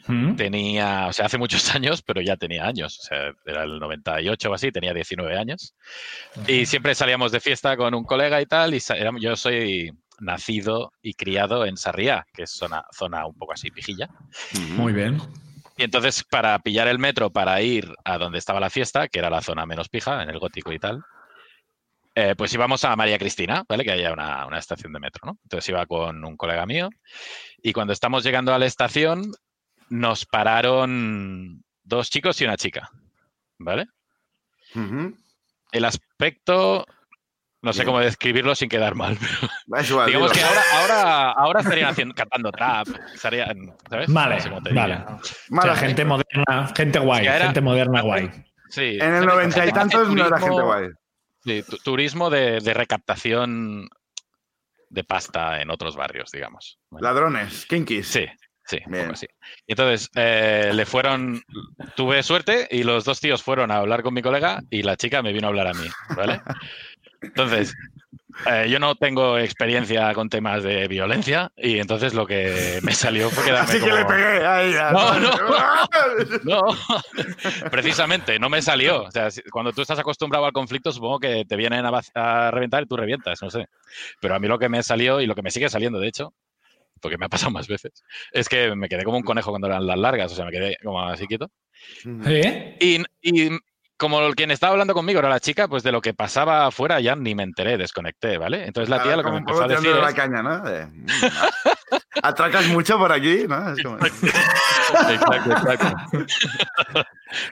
Mm. Tenía, o sea, hace muchos años, pero ya tenía años. O sea, era el 98 o así, tenía 19 años. Y siempre salíamos de fiesta con un colega y tal. Y yo soy nacido y criado en Sarriá, que es zona, zona un poco así pijilla. Muy bien. Y entonces, para pillar el metro para ir a donde estaba la fiesta, que era la zona menos pija, en el gótico y tal, eh, pues íbamos a María Cristina, ¿vale? Que haya una, una, estación de metro, ¿no? Entonces iba con un colega mío y cuando estamos llegando a la estación nos pararon dos chicos y una chica, ¿vale? Uh -huh. El aspecto, no sé Bien. cómo describirlo sin quedar mal. Pero digamos que ahora, ahora, ahora estarían haciendo, cantando trap, estarían, ¿sabes? Vale, no sé vale. Mala o sea, gente moderna, gente guay, era, gente moderna guay. Sí, en el noventa y tantos no era gente guay. Sí, turismo de, de, recaptación de pasta en otros barrios, digamos. Ladrones, kinkis. Sí, sí, poco así. Y entonces eh, le fueron, tuve suerte y los dos tíos fueron a hablar con mi colega y la chica me vino a hablar a mí, ¿vale? Entonces, eh, yo no tengo experiencia con temas de violencia y entonces lo que me salió fue quedarme Así como... que le pegué ahí. No, no, no. Precisamente, no me salió. O sea, cuando tú estás acostumbrado al conflicto, supongo que te vienen a, a reventar y tú revientas, no sé. Pero a mí lo que me salió y lo que me sigue saliendo, de hecho, porque me ha pasado más veces, es que me quedé como un conejo cuando eran las largas, o sea, me quedé como así quieto. ¿Eh? Y, y como quien estaba hablando conmigo era la chica, pues de lo que pasaba afuera ya ni me enteré, desconecté, ¿vale? Entonces la tía lo que me empezó a decir la es... caña, ¿no? De, Atracas mucho por aquí, ¿no? Es como... Exacto, exacto.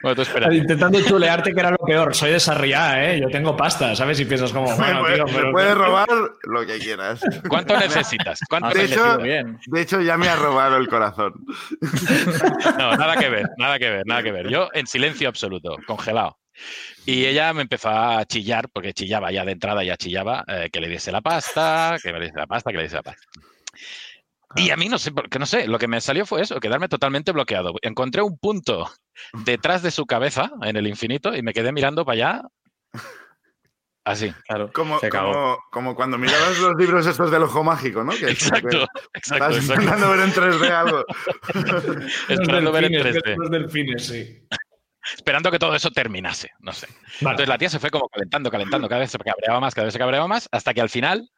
bueno, tú espera. Intentando chulearte que era lo peor. Soy de Sarriá, ¿eh? Yo tengo pasta, ¿sabes? Y piensas como, bueno, me, tío, me pero... puedes robar lo que quieras. ¿Cuánto necesitas? ¿Cuánto de, hecho, de hecho, ya me ha robado el corazón. No, nada que ver, nada que ver, nada que ver. Yo en silencio absoluto, congelado. Y ella me empezó a chillar, porque chillaba ya de entrada, ya chillaba, eh, que le diese la pasta, que me diese la pasta, que le diese la pasta. Y a mí no sé, porque no sé, lo que me salió fue eso, quedarme totalmente bloqueado. Encontré un punto detrás de su cabeza, en el infinito, y me quedé mirando para allá. Así, claro. Como, como, como, cuando mirabas los libros estos del ojo mágico, ¿no? Que exacto, que exacto. Estás intentando ver en 3D algo. Esperando ver en 3D. Los delfines, sí. Esperando que todo eso terminase, no sé. Vale. Entonces la tía se fue como calentando, calentando, cada vez se cabreaba más, cada vez se cabreaba más, hasta que al final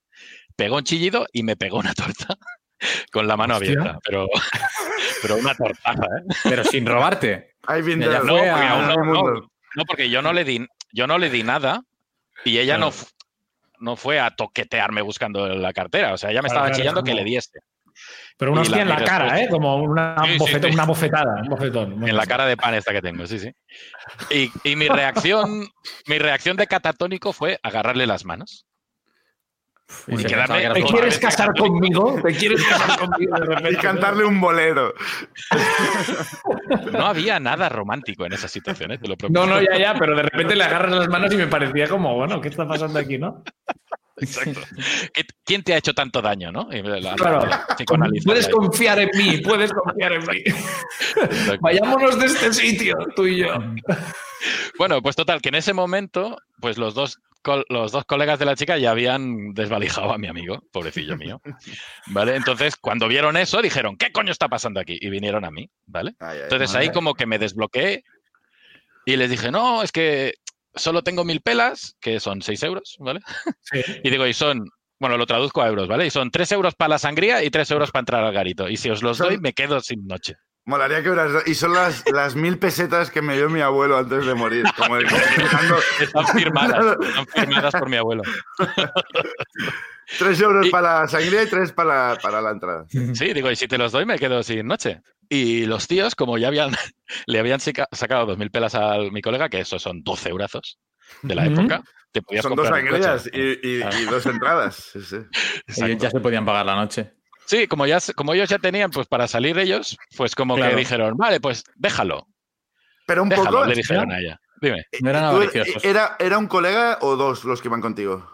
pegó un chillido y me pegó una torta con la mano Hostia. abierta, pero, pero una tortaza, ¿eh? Pero sin robarte. Ahí viene Ella el- No, porque a- aún no, no, porque yo no le di, yo no le di nada y ella no, no fue a toquetearme buscando la cartera. O sea, ella me estaba claro, chillando que le diese. Pero una hostia la- en la cara, respuesta- ¿eh? Como una, Sí, sí, bofeta- sí. una bofetada, un bofetón. En la cara de pan esta que tengo, sí, sí. Y, y mi reacción, mi reacción de catatónico fue agarrarle las manos. Y Y ¿Te quieres casar conmigo? ¿Te quieres casar conmigo de repente? Y cantarle un bolero. No había nada romántico en esas situaciones, te lo prometo. No, no, ya, ya, pero de repente le agarras las manos y me parecía como, bueno, ¿qué está pasando aquí, no? Exacto. ¿Qué- ¿Quién te ha hecho tanto daño, no? La- Claro. Puedes confiar en mí, puedes confiar en mí. Exacto. Vayámonos de este sitio, tú y yo. Bueno, pues total, que en ese momento, pues los dos, los dos colegas de la chica ya habían desvalijado a mi amigo, pobrecillo mío. ¿Vale? Entonces, cuando vieron eso, dijeron, ¿qué coño está pasando aquí? Y vinieron a mí, ¿vale? Ay, ay, Entonces madre. ahí como que me desbloqueé y les dije, no, es que solo tengo mil pelas, que son seis euros, ¿vale? Sí. Y digo, y son, bueno, lo traduzco a euros, ¿vale? Y son tres euros para la sangría y tres euros para entrar al garito. Y si os los Son- doy, me quedo sin noche. Molaría que hubieras... Y son las, las mil pesetas que me dio mi abuelo antes de morir. Como de- dejando Están firmadas, están firmadas por mi abuelo. tres euros Y- para la sangría y tres para, para la entrada. Sí, digo, y si te los doy, me quedo sin noche. Y los tíos, como ya habían, le habían sacado dos mil pelas a mi colega, que esos son 12 eurazos de la época, te podías Son dos comprar sangrías y, y- y dos entradas. Sí, sí. Ellos ya se podían pagar la noche. Sí, como, ya, se- como ellos ya tenían, pues para salir ellos, pues como Claro. que dijeron, vale, pues déjalo, Pero un déjalo, poco... le dijeron a ella. Dime. No eran ¿tú- avariciosos. era, ¿Era un colega o dos los que iban contigo?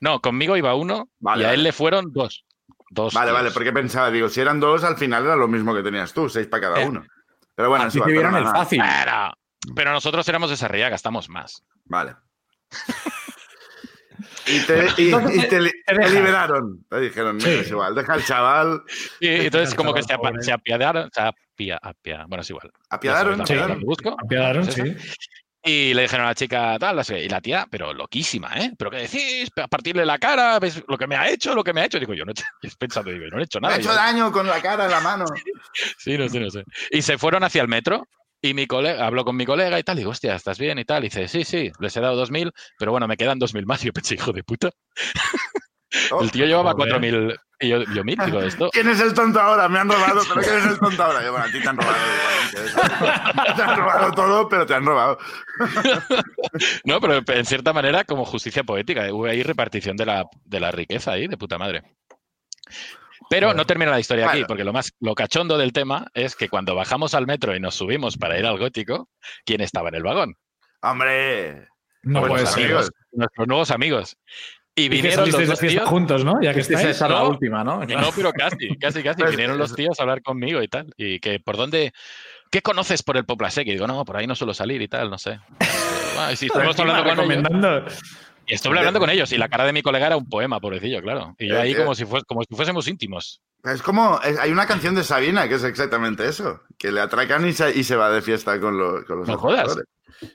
No, conmigo iba uno Vale, y a él le fueron dos. Dos Vale, tíos. vale, porque pensaba, digo, si eran dos, al final era lo mismo que tenías tú, seis para cada Eh. uno. Pero bueno, Así vieron el fácil. Pero, pero nosotros éramos de Sarriá, gastamos más. Vale. Y te, y- y te li- te te dejan. liberaron. Te dijeron, mira, Sí. es igual, deja al chaval. Y entonces el como que chaval se, pobre. se apiadaron, se apia, apia- bueno, es igual. Apiadaron, apiadaron. busco. Apiadaron, sí. Y le dijeron a la chica, tal, y la tía, pero loquísima, ¿eh? ¿Pero qué decís? A partirle la cara, ¿ves lo que me ha hecho? Lo que me ha hecho. Digo, yo no he hecho, pensando, digo, no he hecho Me nada. ha hecho Yo- daño con la cara en la mano. Sí, no sé, no sé. Y se fueron hacia el metro Y mi colega, hablo con mi colega y tal, y digo, hostia, ¿estás bien y tal? Y dice, sí, sí, les he dado 2.000, pero bueno, me quedan 2.000 más. Y yo pensé, hijo de puta. Oh, el tío llevaba joder. 4.000. Y yo, yo, mil, digo, esto. ¿Quién es el tonto ahora? Me han robado, pero ¿quién es el tonto ahora? Yo, bueno, a ti te han robado igualmente. Te han robado todo, pero te han robado. No, pero en cierta manera, como justicia poética, hubo ahí repartición de la, de la riqueza ahí, de puta madre. Pero no termina la historia aquí, porque lo más lo cachondo del tema es que cuando bajamos al metro y nos subimos para ir al gótico, ¿quién estaba en el vagón? Hombre. No ser. amigos. Nuestros nuevos amigos. Y Y que vinieron los tíos. juntos, ¿no? Ya que Esta estáis. es la última, ¿no? No, pero casi, casi, casi. Pues, Vinieron los tíos a hablar conmigo y tal. Y que por dónde. ¿Qué conoces por el Poplasec? Y digo, no, por ahí no suelo salir y tal, no sé. Ah, y si Encima hablando con ellos. Y estuve hablando con ellos y la cara de mi colega era un poema, pobrecillo, claro. Y yo Eh, ahí eh. como si, fues- como si fuésemos íntimos. Es como. es- hay una canción de Sabina que es exactamente eso. Que le atracan y se, y se va de fiesta con, los con los No jodas. atracadores.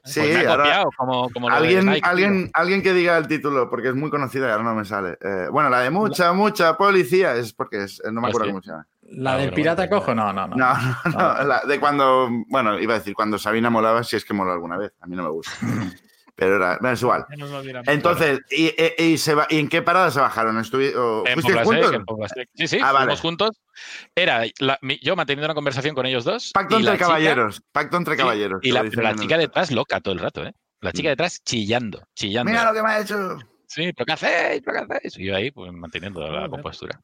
Sí, Pues ahora- copiado, como, como lo Alguien, Nike, alguien, alguien que diga el título, porque es muy conocida y ahora no me sale. Eh, bueno, la de mucha, mucha policía es porque es, no me Ah, acuerdo sí. cómo se llama. La Ah, del pirata bueno. cojo, no, no, no. No, no, no, la de cuando, bueno, iba a decir cuando Sabina molaba, si es que moló alguna vez. A mí no me gusta. Pero era, bueno, es igual. Entonces, ¿y, y- y se va- y en qué parada se bajaron? ¿Estuvi- o- En ¿Fuisteis Poplasec, juntos? en. Sí, sí, Ah, vale. fuimos juntos. Era la- yo manteniendo una conversación con ellos dos. Pacto entre chica- caballeros. Pacto entre caballeros. Y la, la chica detrás loca todo el rato, ¿eh? La chica detrás chillando, chillando. Mira lo que me ha hecho. Sí, pero ¿qué hacéis? ¿Pero qué hacéis? Y yo ahí, pues manteniendo la Joder. compostura.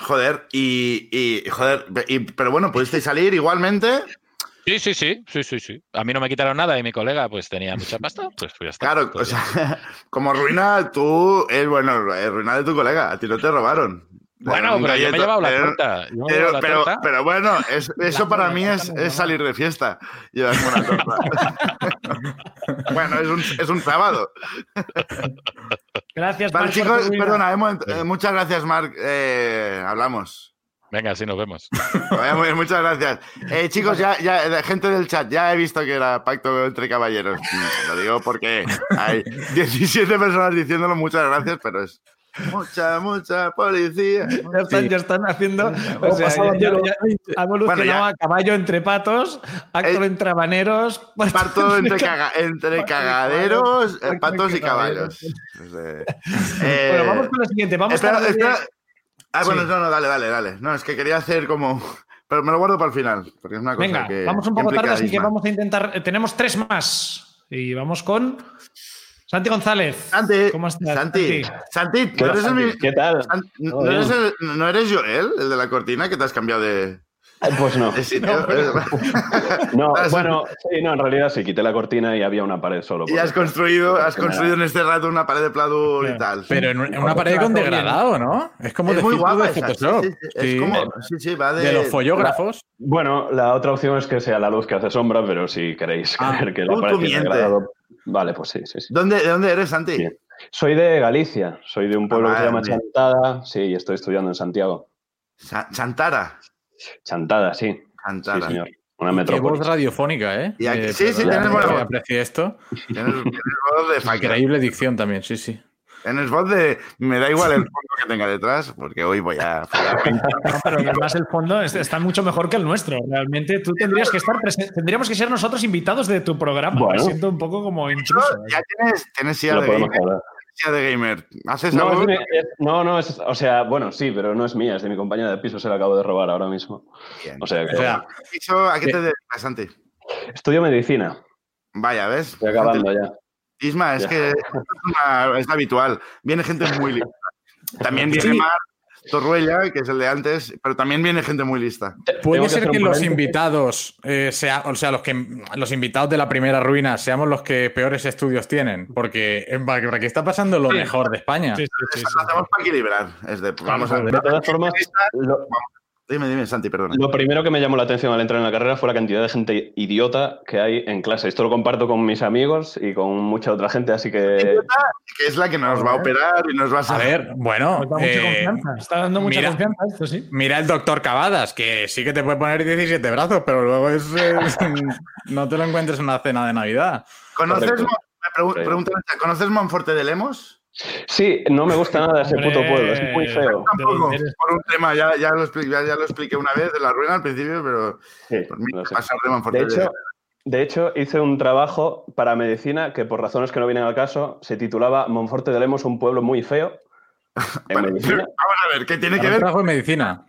Joder, y, y joder, y- pero bueno, pudisteis salir igualmente. Sí, sí, sí, sí, sí, sí. A mí no me quitaron nada y mi colega pues tenía mucha pasta, pues, pues ya está. Claro, o sea, como ruina, tú, es bueno, es ruina de tu colega, a ti no te robaron. Bueno, pero yo me he llevado la pero- torta. Pero, llevado la pero, torta. pero bueno, es- eso para mí es, es salir de fiesta. Llevarme una torta. bueno, es un, es un sábado. Gracias, Vale, Marc, chicos, perdona, hemos- eh, muchas gracias, Marc. Eh, hablamos. Venga, sí, nos vemos. Muchas gracias. Eh, chicos, ya, ya, gente del chat, ya he visto que era pacto entre caballeros. Mm, Lo digo porque hay 17 personas diciéndolo, muchas gracias, pero es mucha, mucha policía. Ya están, ya están haciendo. O sea, ya- ya- ha evolucionado Bueno, ya. a caballo entre patos, actor Eh, entre habaneros. Parto entre, caga- entre cagaderos, eh, patos y caballos. Caballos. Eh, Bueno, vamos con lo siguiente. Vamos espera, de- espera. Ah, bueno, Sí. no, no, dale, dale, dale. No, es que quería hacer como. Pero me lo guardo para el final, porque es una cosa Venga, que. vamos un poco tarde, así que vamos a intentar. eh, Tenemos tres más. Y vamos con Santi González. Santi, ¿Cómo estás? Santi, Santi, ¿Qué, ¿no eres el mi- ¿Qué tal? ¿no, eres bien. el- ¿No eres Joel, el de la cortina, que te has cambiado de, Pues no. No, Has- bueno, sí, no, en realidad sí, quité la cortina y había una pared solo. y has construido, has construido en este rato una pared de pladur y tal. Pero en, en una pared con degradado, ¿no? Es como es de muy guapa de sí, Photoshop. sí, sí, Sí. Es como, sí, sí, va de, De los follógrafos. Bueno, la otra opción es que sea la luz que hace sombra, pero si queréis Ah, creer que la pared miente. degradado, Vale, pues sí, sí, sí. ¿Dónde, ¿De dónde eres, Santi? Soy de Galicia, soy de un pueblo que se llama. Chantada, sí, y estoy estudiando en Santiago. Sa- Chantara. Chantada, sí, sí, Chantara. señor. Una Qué metrópolis. voz radiofónica, ¿eh? Y aquí- Eh, sí, sí, tienes voz. aprecie esto. Tienes, voz de. Increíble dicción también, sí, sí. Tienes voz de. Me da igual el fondo que tenga detrás, porque hoy voy a. No, pero además el fondo es- está mucho mejor que el nuestro. Realmente tú tendrías que estar tendríamos que ser nosotros invitados de tu programa. Bueno. Me siento un poco como intruso. Ya tienes, tienes Lo de de gamer. ¿Haces No, algo? es mi- es- no, no, es, o sea, bueno, sí, pero no es mía, es de mi compañera de piso, se la acabo de robar ahora mismo. Bien. O sea que O sea, Piso, ¿A qué te dedicas, Santi? estudio medicina, Vaya, ¿ves? estoy acabando ya. Isma, es Ya. que es, una- es habitual. Viene gente muy lista. También viene Sí. Mar Torruella, que es el de antes, pero también viene gente muy lista. Puede que ser que los invitados, eh, sea, o sea, los que los invitados de la primera ruina seamos los que peores estudios tienen, porque en porque aquí está pasando lo Sí. mejor de España. Sí, sí, sí, Lo sí. hacemos para equilibrar. Es de, vamos a De todas formas, lo, Dime, dime, Santi, perdona. lo primero que me llamó la atención al entrar en la carrera fue la cantidad de gente idiota que hay en clase. Esto lo comparto con mis amigos y con mucha otra gente, así que Que es la que nos va a operar y nos va a ver, bueno, Nos da mucha eh, confianza. Está dando mucha mira- confianza esto, sí. mira el doctor Cavadas, que sí que te puede poner 17 brazos, pero luego es, es- no te lo encuentres en una cena de Navidad. ¿Conoces. Mon- me pregun- Sí. ¿conoces Monforte de Lemos? Sí, no me gusta nada ese puto pueblo, es muy feo. Tampoco, por un tema, ya, ya, lo expliqué, ya, ya lo expliqué una vez de la ruina al principio, pero Sí, por mí sé. pasar de Monforte De hecho, De hecho, hice un trabajo para medicina que, por razones que no vienen al caso, se titulaba Monforte de Lemos, un pueblo muy feo. En Vale, medicina. Vamos a ver, ¿qué tiene que ver? trabajo en medicina.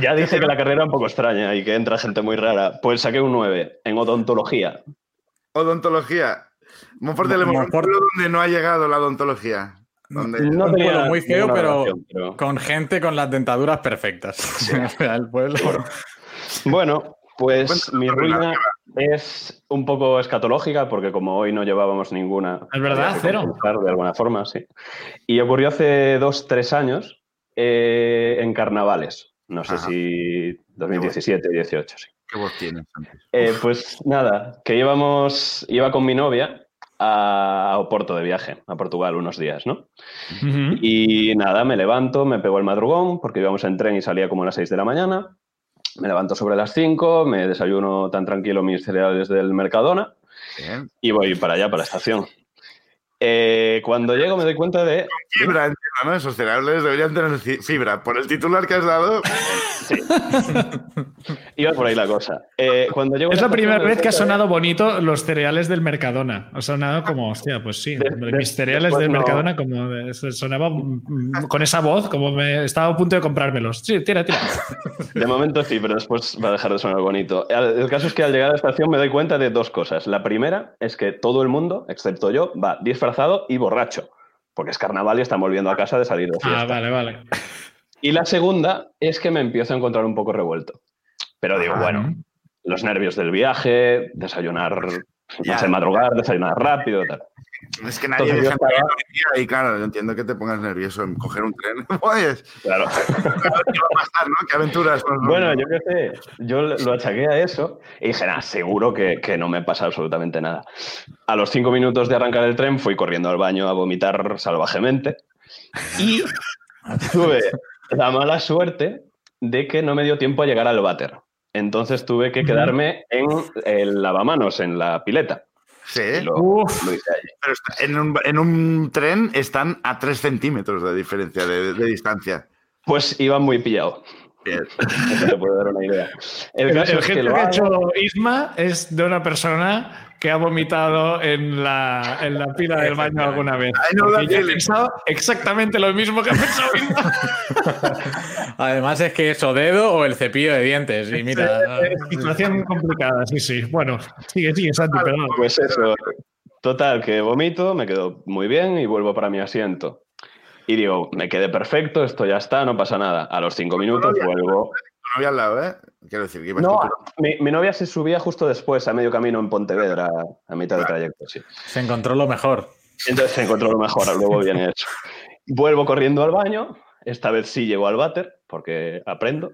Ya dije que la carrera era un poco extraña y que entra gente muy rara. Pues saqué un 9 en odontología. Odontología. Monfort de Lemos, un Monfort- pueblo donde no ha llegado la odontología. Donde- No Un pueblo muy feo, pero- relación, pero- Con gente con las dentaduras perfectas. O sea, el pueblo. Bueno, pues mi ruina es un poco escatológica porque como hoy no llevábamos ninguna... Es verdad, cero. De alguna forma, sí. Y ocurrió hace dos, tres años eh, en carnavales. No sé Ajá. si 2017, 18, sí. ¿Qué voz tienes? Eh, pues nada, que íbamos, iba con mi novia a, Oporto de viaje, a Portugal, unos días, ¿no? Y nada, me levanto, me pego el madrugón, porque íbamos en tren y salía como a las 6 de la mañana. Me levanto sobre las 5, me desayuno tan tranquilo mis cereales del Mercadona Bien. y voy para allá, para la estación. Eh, cuando llego me doy cuenta de... Fibra, entiendo, ¿no? Esos cereales deberían tener fibra. Por el titular que has dado, Iba por ahí la cosa. Eh, cuando llego Es la primera vez que ha cuenta de- sonado bonito los cereales del Mercadona. Ha sonado como, hostia, pues sí. De- de- mis cereales del no- Mercadona, como sonaba con esa voz, como me estaba a punto de comprármelos. Sí, tira, tira. De momento sí, pero después va a dejar de sonar bonito. El caso es que al llegar a la estación me doy cuenta de dos cosas. La primera es que todo el mundo, excepto yo, va disfrazado y borracho, porque es carnaval y están volviendo a casa de salir de fiesta. Ah, vale, vale. Y la segunda es que me empiezo a encontrar un poco revuelto. Pero digo, Ah, bueno, los nervios del viaje, desayunar, Ya. no sé, madrugar, desayunar rápido, tal. Es que nadie Entonces deja día y claro, yo entiendo que te pongas nervioso en coger un tren. Pues, Claro. ¿qué va a pasar, no? ¿Qué aventuras? nos- Bueno, yo qué sé, yo lo achaqué a eso y dije, nada, seguro que, que no me pasa absolutamente nada. A los cinco minutos de arrancar el tren fui corriendo al baño a vomitar salvajemente y tuve la mala suerte de que no me dio tiempo a llegar al váter. Entonces tuve que quedarme en el lavamanos, en la pileta. Sí, lo, Uf. lo hice allí. pero está- en, un, en un tren están a 3 centímetros de diferencia de, de distancia. Pues iba muy pillado. Bien. No te puedo dar una idea. El, El, que gesto que ha hecho Isma es de una persona que ha vomitado en la, en la pila del baño alguna vez. Ay, no, Porque yo he Daniel. pensado exactamente lo mismo que ha pensado. Además es que es o dedo o el cepillo de dientes. Y mira, Eh, Situación complicada, sí, sí. Bueno, sigue, sigue, Santi, perdón. Pues eso, total, que vomito, me quedo muy bien y vuelvo para mi asiento. Y digo, me quedé perfecto, esto ya está, no pasa nada. A los cinco minutos vuelvo. Novia al lado, ¿eh? Quiero decir que No, mi, mi novia se subía justo después, a medio camino en Pontevedra, a mitad de trayecto, sí. se encontró lo mejor. Entonces se encontró lo mejor, luego viene eso. Vuelvo corriendo al baño, esta vez sí llego al váter, porque aprendo,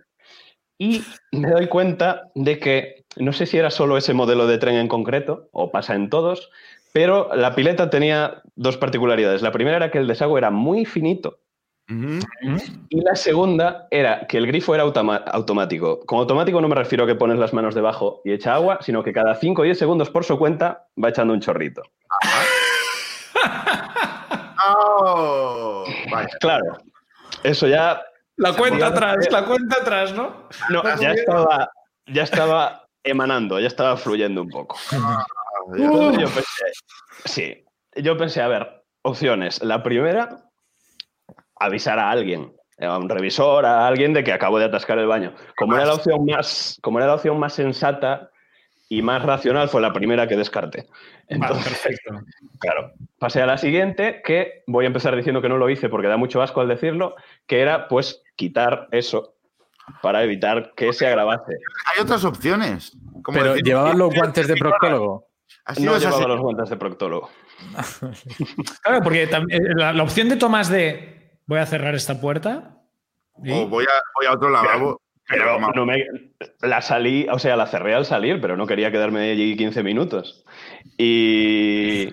y me doy cuenta de que, no sé si era solo ese modelo de tren en concreto, o pasa en todos, pero la pileta tenía dos particularidades. La primera era que el desagüe era muy finito, Y la segunda era que el grifo era automático. Con automático no me refiero a que pones las manos debajo y echa agua, sino que cada 5 o 10 segundos por su cuenta va echando un chorrito. ¡Oh! Vaya. Claro, eso ya La cuenta atrás, la cuenta atrás, ¿no? No, ya estaba, ya estaba emanando, ya estaba fluyendo un poco. Entonces yo pensé, sí, yo pensé, a ver, opciones. La primera, avisar a alguien, a un revisor, a alguien de que acabo de atascar el baño. Como era la opción más, como era la opción más sensata y más racional, fue la primera que descarté. Vale, Entonces, perfecto. Claro. Pasé a la siguiente, que voy a empezar diciendo que no lo hice porque da mucho asco al decirlo, que era pues quitar eso para evitar que se agravase. Hay otras opciones. como Pero decir, llevaban los guantes de proctólogo. Así No llevaba los guantes de proctólogo. Claro, porque eh, la, la opción de Tomás de voy a cerrar esta puerta. y- O voy a, voy a otro lavabo. Pero no me, la salí, o sea, la cerré al salir, pero no quería quedarme allí 15 minutos. Y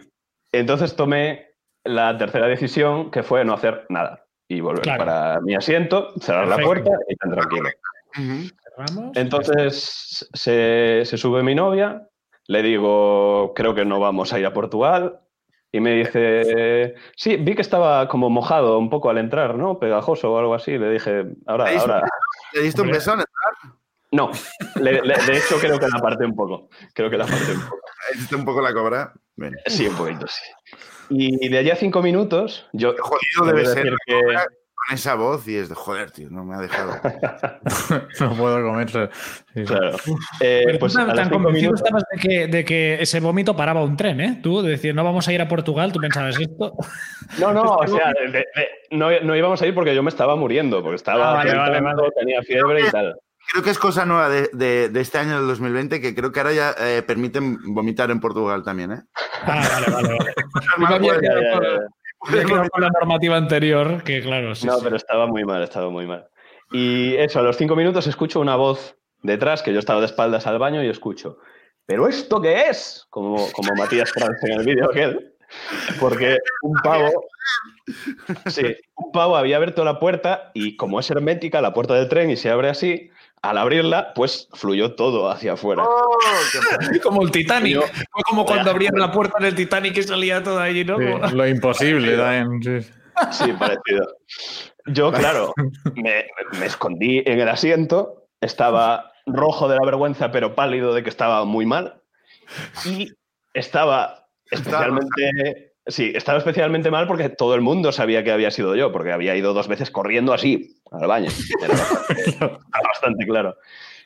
entonces tomé la tercera decisión, que fue no hacer nada y volver Claro. para mi asiento, cerrar la Perfecto. puerta y estar tranquilo. Ujú. Cerramos. Entonces se, se sube mi novia, le digo, creo que no vamos a ir a Portugal. Y me dice, sí, vi que estaba como mojado un poco al entrar, ¿no? Pegajoso o algo así. Le dije, ahora, sí. ahora. ¿Le diste un besón? No, le- le- de hecho creo que la parte un poco. Creo que la parte un poco. ¿Hiciste un poco la cobra? Bien. Sí, un poquito, sí. Y de allí a cinco minutos, yo Qué jodido debe ser la cobra con esa voz y es de joder, tío, no me ha dejado. no puedo comerse. Sí. Claro. Eh, Pero pues tú a tan, convencido minutos- estabas de que, de que ese vómito paraba un tren, ¿eh? Tú, de decir, no vamos a ir a Portugal, tú pensabas esto. No, no, o sea, de- de- no, no íbamos a ir porque yo me estaba muriendo, porque estaba Ah, vale, vale, vale. tenía fiebre y tal. Creo que es cosa nueva de, de- de este año del 2020 que creo que ahora ya eh, permiten vomitar en Portugal también, ¿eh? Ah, vale, vale, vale. Con la normativa anterior, que claro, sí. No, sí. pero estaba muy mal, estaba muy mal. Y eso, a los cinco minutos escucho una voz detrás, que yo estaba de espaldas al baño y escucho, ¿pero esto qué es? Como, como Matías Franz en el vídeo aquel. Porque un pavo, sí, un pavo había abierto la puerta y como es hermética la puerta del tren y se abre así, al abrirla, pues fluyó todo hacia afuera. ¡Oh, Como el Titanic. Yo- Fue como cuando abrieron la puerta del Titanic y salía todo allí, ¿no? Sí, lo imposible sí. Sí, parecido. Yo, claro, me, me escondí en el asiento, estaba rojo de la vergüenza, pero pálido de que estaba muy mal. Y estaba especialmente. Sí, estaba especialmente mal porque todo el mundo sabía que había sido yo, porque había ido dos veces corriendo así al baño. Era bastante, claro.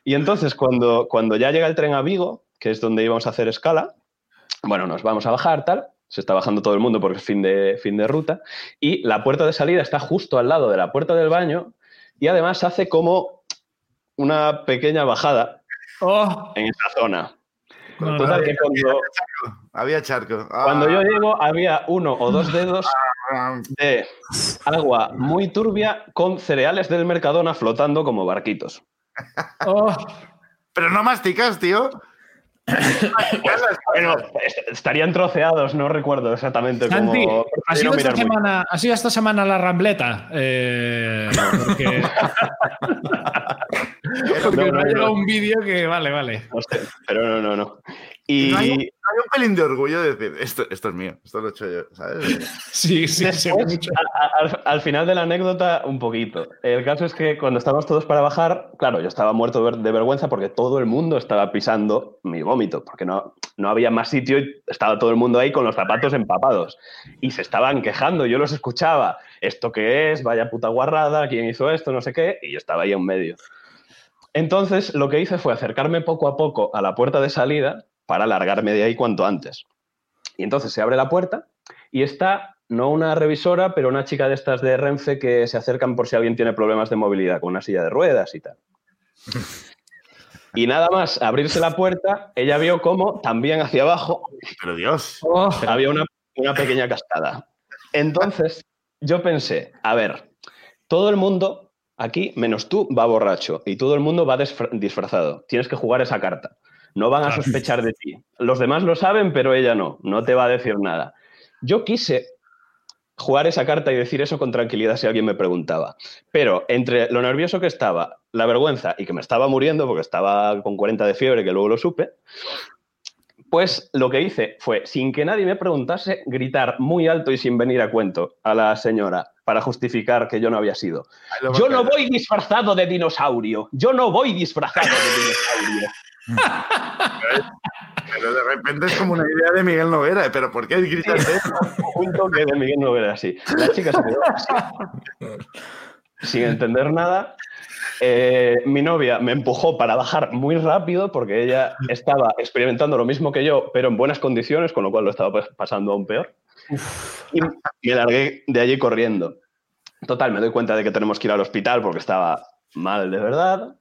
Y entonces, cuando, cuando ya llega el tren a Vigo, que es donde íbamos a hacer escala, bueno, nos vamos a bajar, tal. Se está bajando todo el mundo porque es fin de, fin de ruta. Y la puerta de salida está justo al lado de la puerta del baño y además hace como una pequeña bajada Oh, en esa zona. no, no. Total, que cuando, Había charco. Ah, cuando yo llego había uno o dos dedos ah, de agua muy turbia con cereales del Mercadona flotando como barquitos. Oh. Pero no masticas, tío. Bueno, estarían troceados, no recuerdo exactamente Santi, cómo. ¿ha sido, esta semana, ¿ha sido esta semana la rambleta? Eh, porque porque No, ha llegado no. un vídeo que vale, vale. No sé, pero no, no, no. Y No hay, un, hay un pelín de orgullo de decir, esto, esto es mío, esto lo he hecho yo, ¿sabes? Sí, sí, sí. Después, al, al final de la anécdota, un poquito. El caso es que cuando estábamos todos para bajar, claro, yo estaba muerto de vergüenza porque todo el mundo estaba pisando mi vómito, porque no, no había más sitio y estaba todo el mundo ahí con los zapatos empapados. Y se estaban quejando, yo los escuchaba. ¿Esto qué es? Vaya puta guarrada, ¿quién hizo esto? No sé qué. Y yo estaba ahí en medio. Entonces, lo que hice fue acercarme poco a poco a la puerta de salida para largarme de ahí cuanto antes. Y entonces se abre la puerta y está no una revisora, pero una chica de estas de Renfe que se acercan por si alguien tiene problemas de movilidad con una silla de ruedas y tal. Y nada más abrirse la puerta, ella vio cómo también hacia abajo Pero Dios. Oh, había una, una pequeña cascada. Entonces yo pensé, a ver, todo el mundo aquí, menos tú, va borracho y todo el mundo va disfra- disfrazado. Tienes que jugar esa carta. No van a sospechar de ti. Los demás lo saben, pero ella no. No te va a decir nada. Yo quise jugar esa carta y decir eso con tranquilidad si alguien me preguntaba. Pero entre lo nervioso que estaba, la vergüenza y que me estaba muriendo porque estaba con 40 de fiebre, que luego lo supe, pues lo que hice fue, sin que nadie me preguntase, gritar muy alto y sin venir a cuento a la señora para justificar que yo no había sido. Yo no voy disfrazado de dinosaurio. Yo no voy disfrazado de dinosaurio. Pero de repente es como una idea de Miguel Noguera. ¿Pero por qué gritas eso? Un toque de Miguel Noguera así. La chica se quedó así, sin entender nada. Eh, mi novia me empujó para bajar muy rápido porque ella estaba experimentando lo mismo que yo, pero en buenas condiciones, con lo cual lo estaba pas- pasando aún peor. Y me largué de allí corriendo. Total, me doy cuenta de que tenemos que ir al hospital porque estaba mal de verdad.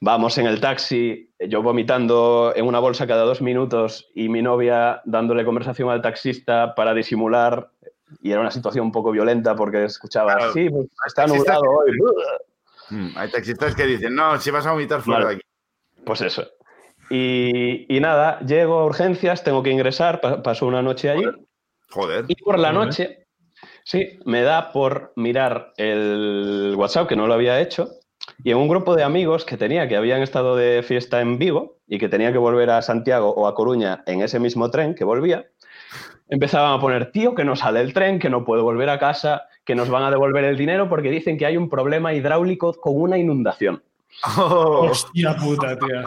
Vamos en el taxi, yo vomitando en una bolsa cada dos minutos y mi novia dándole conversación al taxista para disimular. Y era una situación un poco violenta porque escuchaba, Claro. sí, pues está nublado hoy. Mm, Hay taxistas que dicen, no, si vas a vomitar fuera Vale. de aquí. Pues eso. Y, y nada, llego a urgencias, tengo que ingresar, pa- paso una noche allí. Joder. Y por la Joder. noche, sí, me da por mirar el WhatsApp, que no lo había hecho, y en un grupo de amigos que tenía que habían estado de fiesta en Vigo y que tenía que volver a Santiago o a Coruña en ese mismo tren que volvía, empezaban a poner, tío, que no sale el tren, que no puedo volver a casa, que nos van a devolver el dinero porque dicen que hay un problema hidráulico con una inundación. Oh. Hostia puta, tío.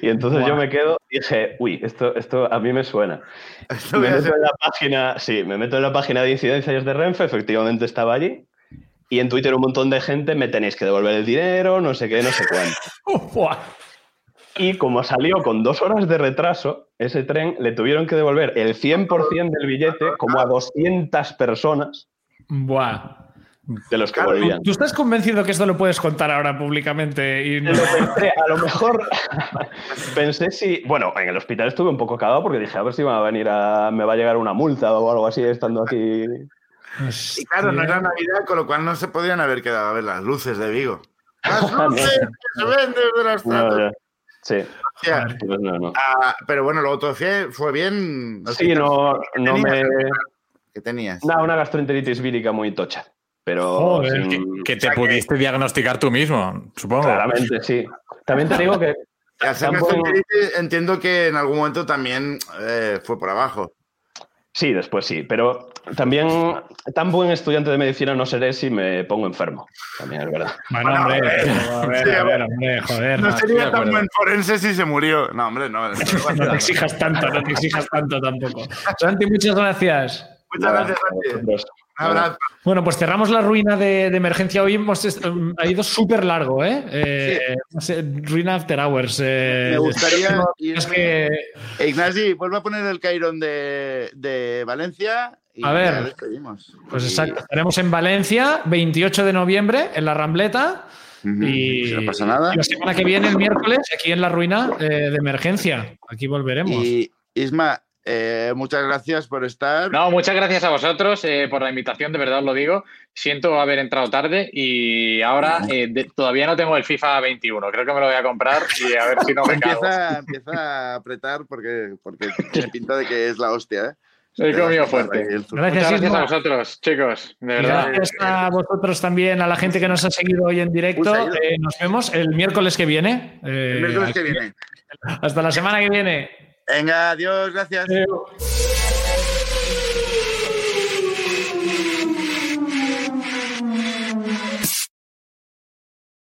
Y, entonces yo me quedo y dije, uy, esto, esto a mí me suena. Esto Me meto en la página, sí, me meto en la página de incidencias de Renfe, efectivamente estaba allí. Y en Twitter un montón de gente, me tenéis que devolver el dinero, no sé qué, no sé cuánto. Y como salió con dos horas de retraso, ese tren le tuvieron que devolver el 100% del billete como a 200 personas Buah. de los que Claro, volvían. ¿Tú estás convencido que esto lo puedes contar ahora públicamente? Y no- Lo pensé, a lo mejor pensé si. Bueno, en el hospital estuve un poco cagado porque dije, a ver si va a venir a. me va a llegar una multa o algo así estando aquí. Y claro, no era Navidad, con lo cual no se podían haber quedado a ver las luces de Vigo. ¡Las luces que se ven desde las No, Sí, pues no, no. Ah, pero bueno, luego todo fue, fue bien. Sí, no, no me. ¿Qué tenías? Nada, una gastroenteritis vírica muy tocha. Pero. Joder, sin- Que te O sea que- pudiste diagnosticar tú mismo, supongo. Claramente, sí. También te digo que. Gastroenteritis, entiendo que en algún momento también eh, fue por abajo. Sí, después sí. Pero también, tan buen estudiante de medicina no seré si me pongo enfermo. También es verdad. Bueno, hombre, a ver, a ver, hombre, joder. No No, sería tan buen forense si se murió. No, hombre, no. no te exijas tanto, no te exijas tanto tampoco. Santi, muchas gracias. Muchas gracias, Santi. Abrazo. Bueno, pues cerramos la ruina de, de emergencia. Hoy hemos um, ha ido súper largo, ¿eh? Eh, ruina After Hours. eh, Me gustaría es que Ignasi, vuelve a poner el Cairón de, de Valencia y A ver. Pues exacto, estaremos en Valencia, 28 de noviembre, en la Rambleta. Ujú, Y, si no pasa nada. y la semana que viene, el miércoles, aquí en la ruina eh, de emergencia. Aquí volveremos. Y Isma, eh, muchas gracias por estar. No, muchas gracias a vosotros eh, por la invitación, de verdad os lo digo. Siento haber entrado tarde y ahora eh, de- todavía no tengo el FIFA 21. Creo que me lo voy a comprar y a ver si no me cago. empieza, empieza a apretar porque, porque tiene pinta de que es la hostia, ¿eh? He comido fuerte. Gracias, Muchas gracias Isma. a vosotros, chicos. De verdad. Gracias a vosotros también, a la gente que nos ha seguido hoy en directo. Eh, nos vemos el miércoles que viene. Eh, El miércoles que viene. Hasta la semana que viene. Venga, adiós, gracias.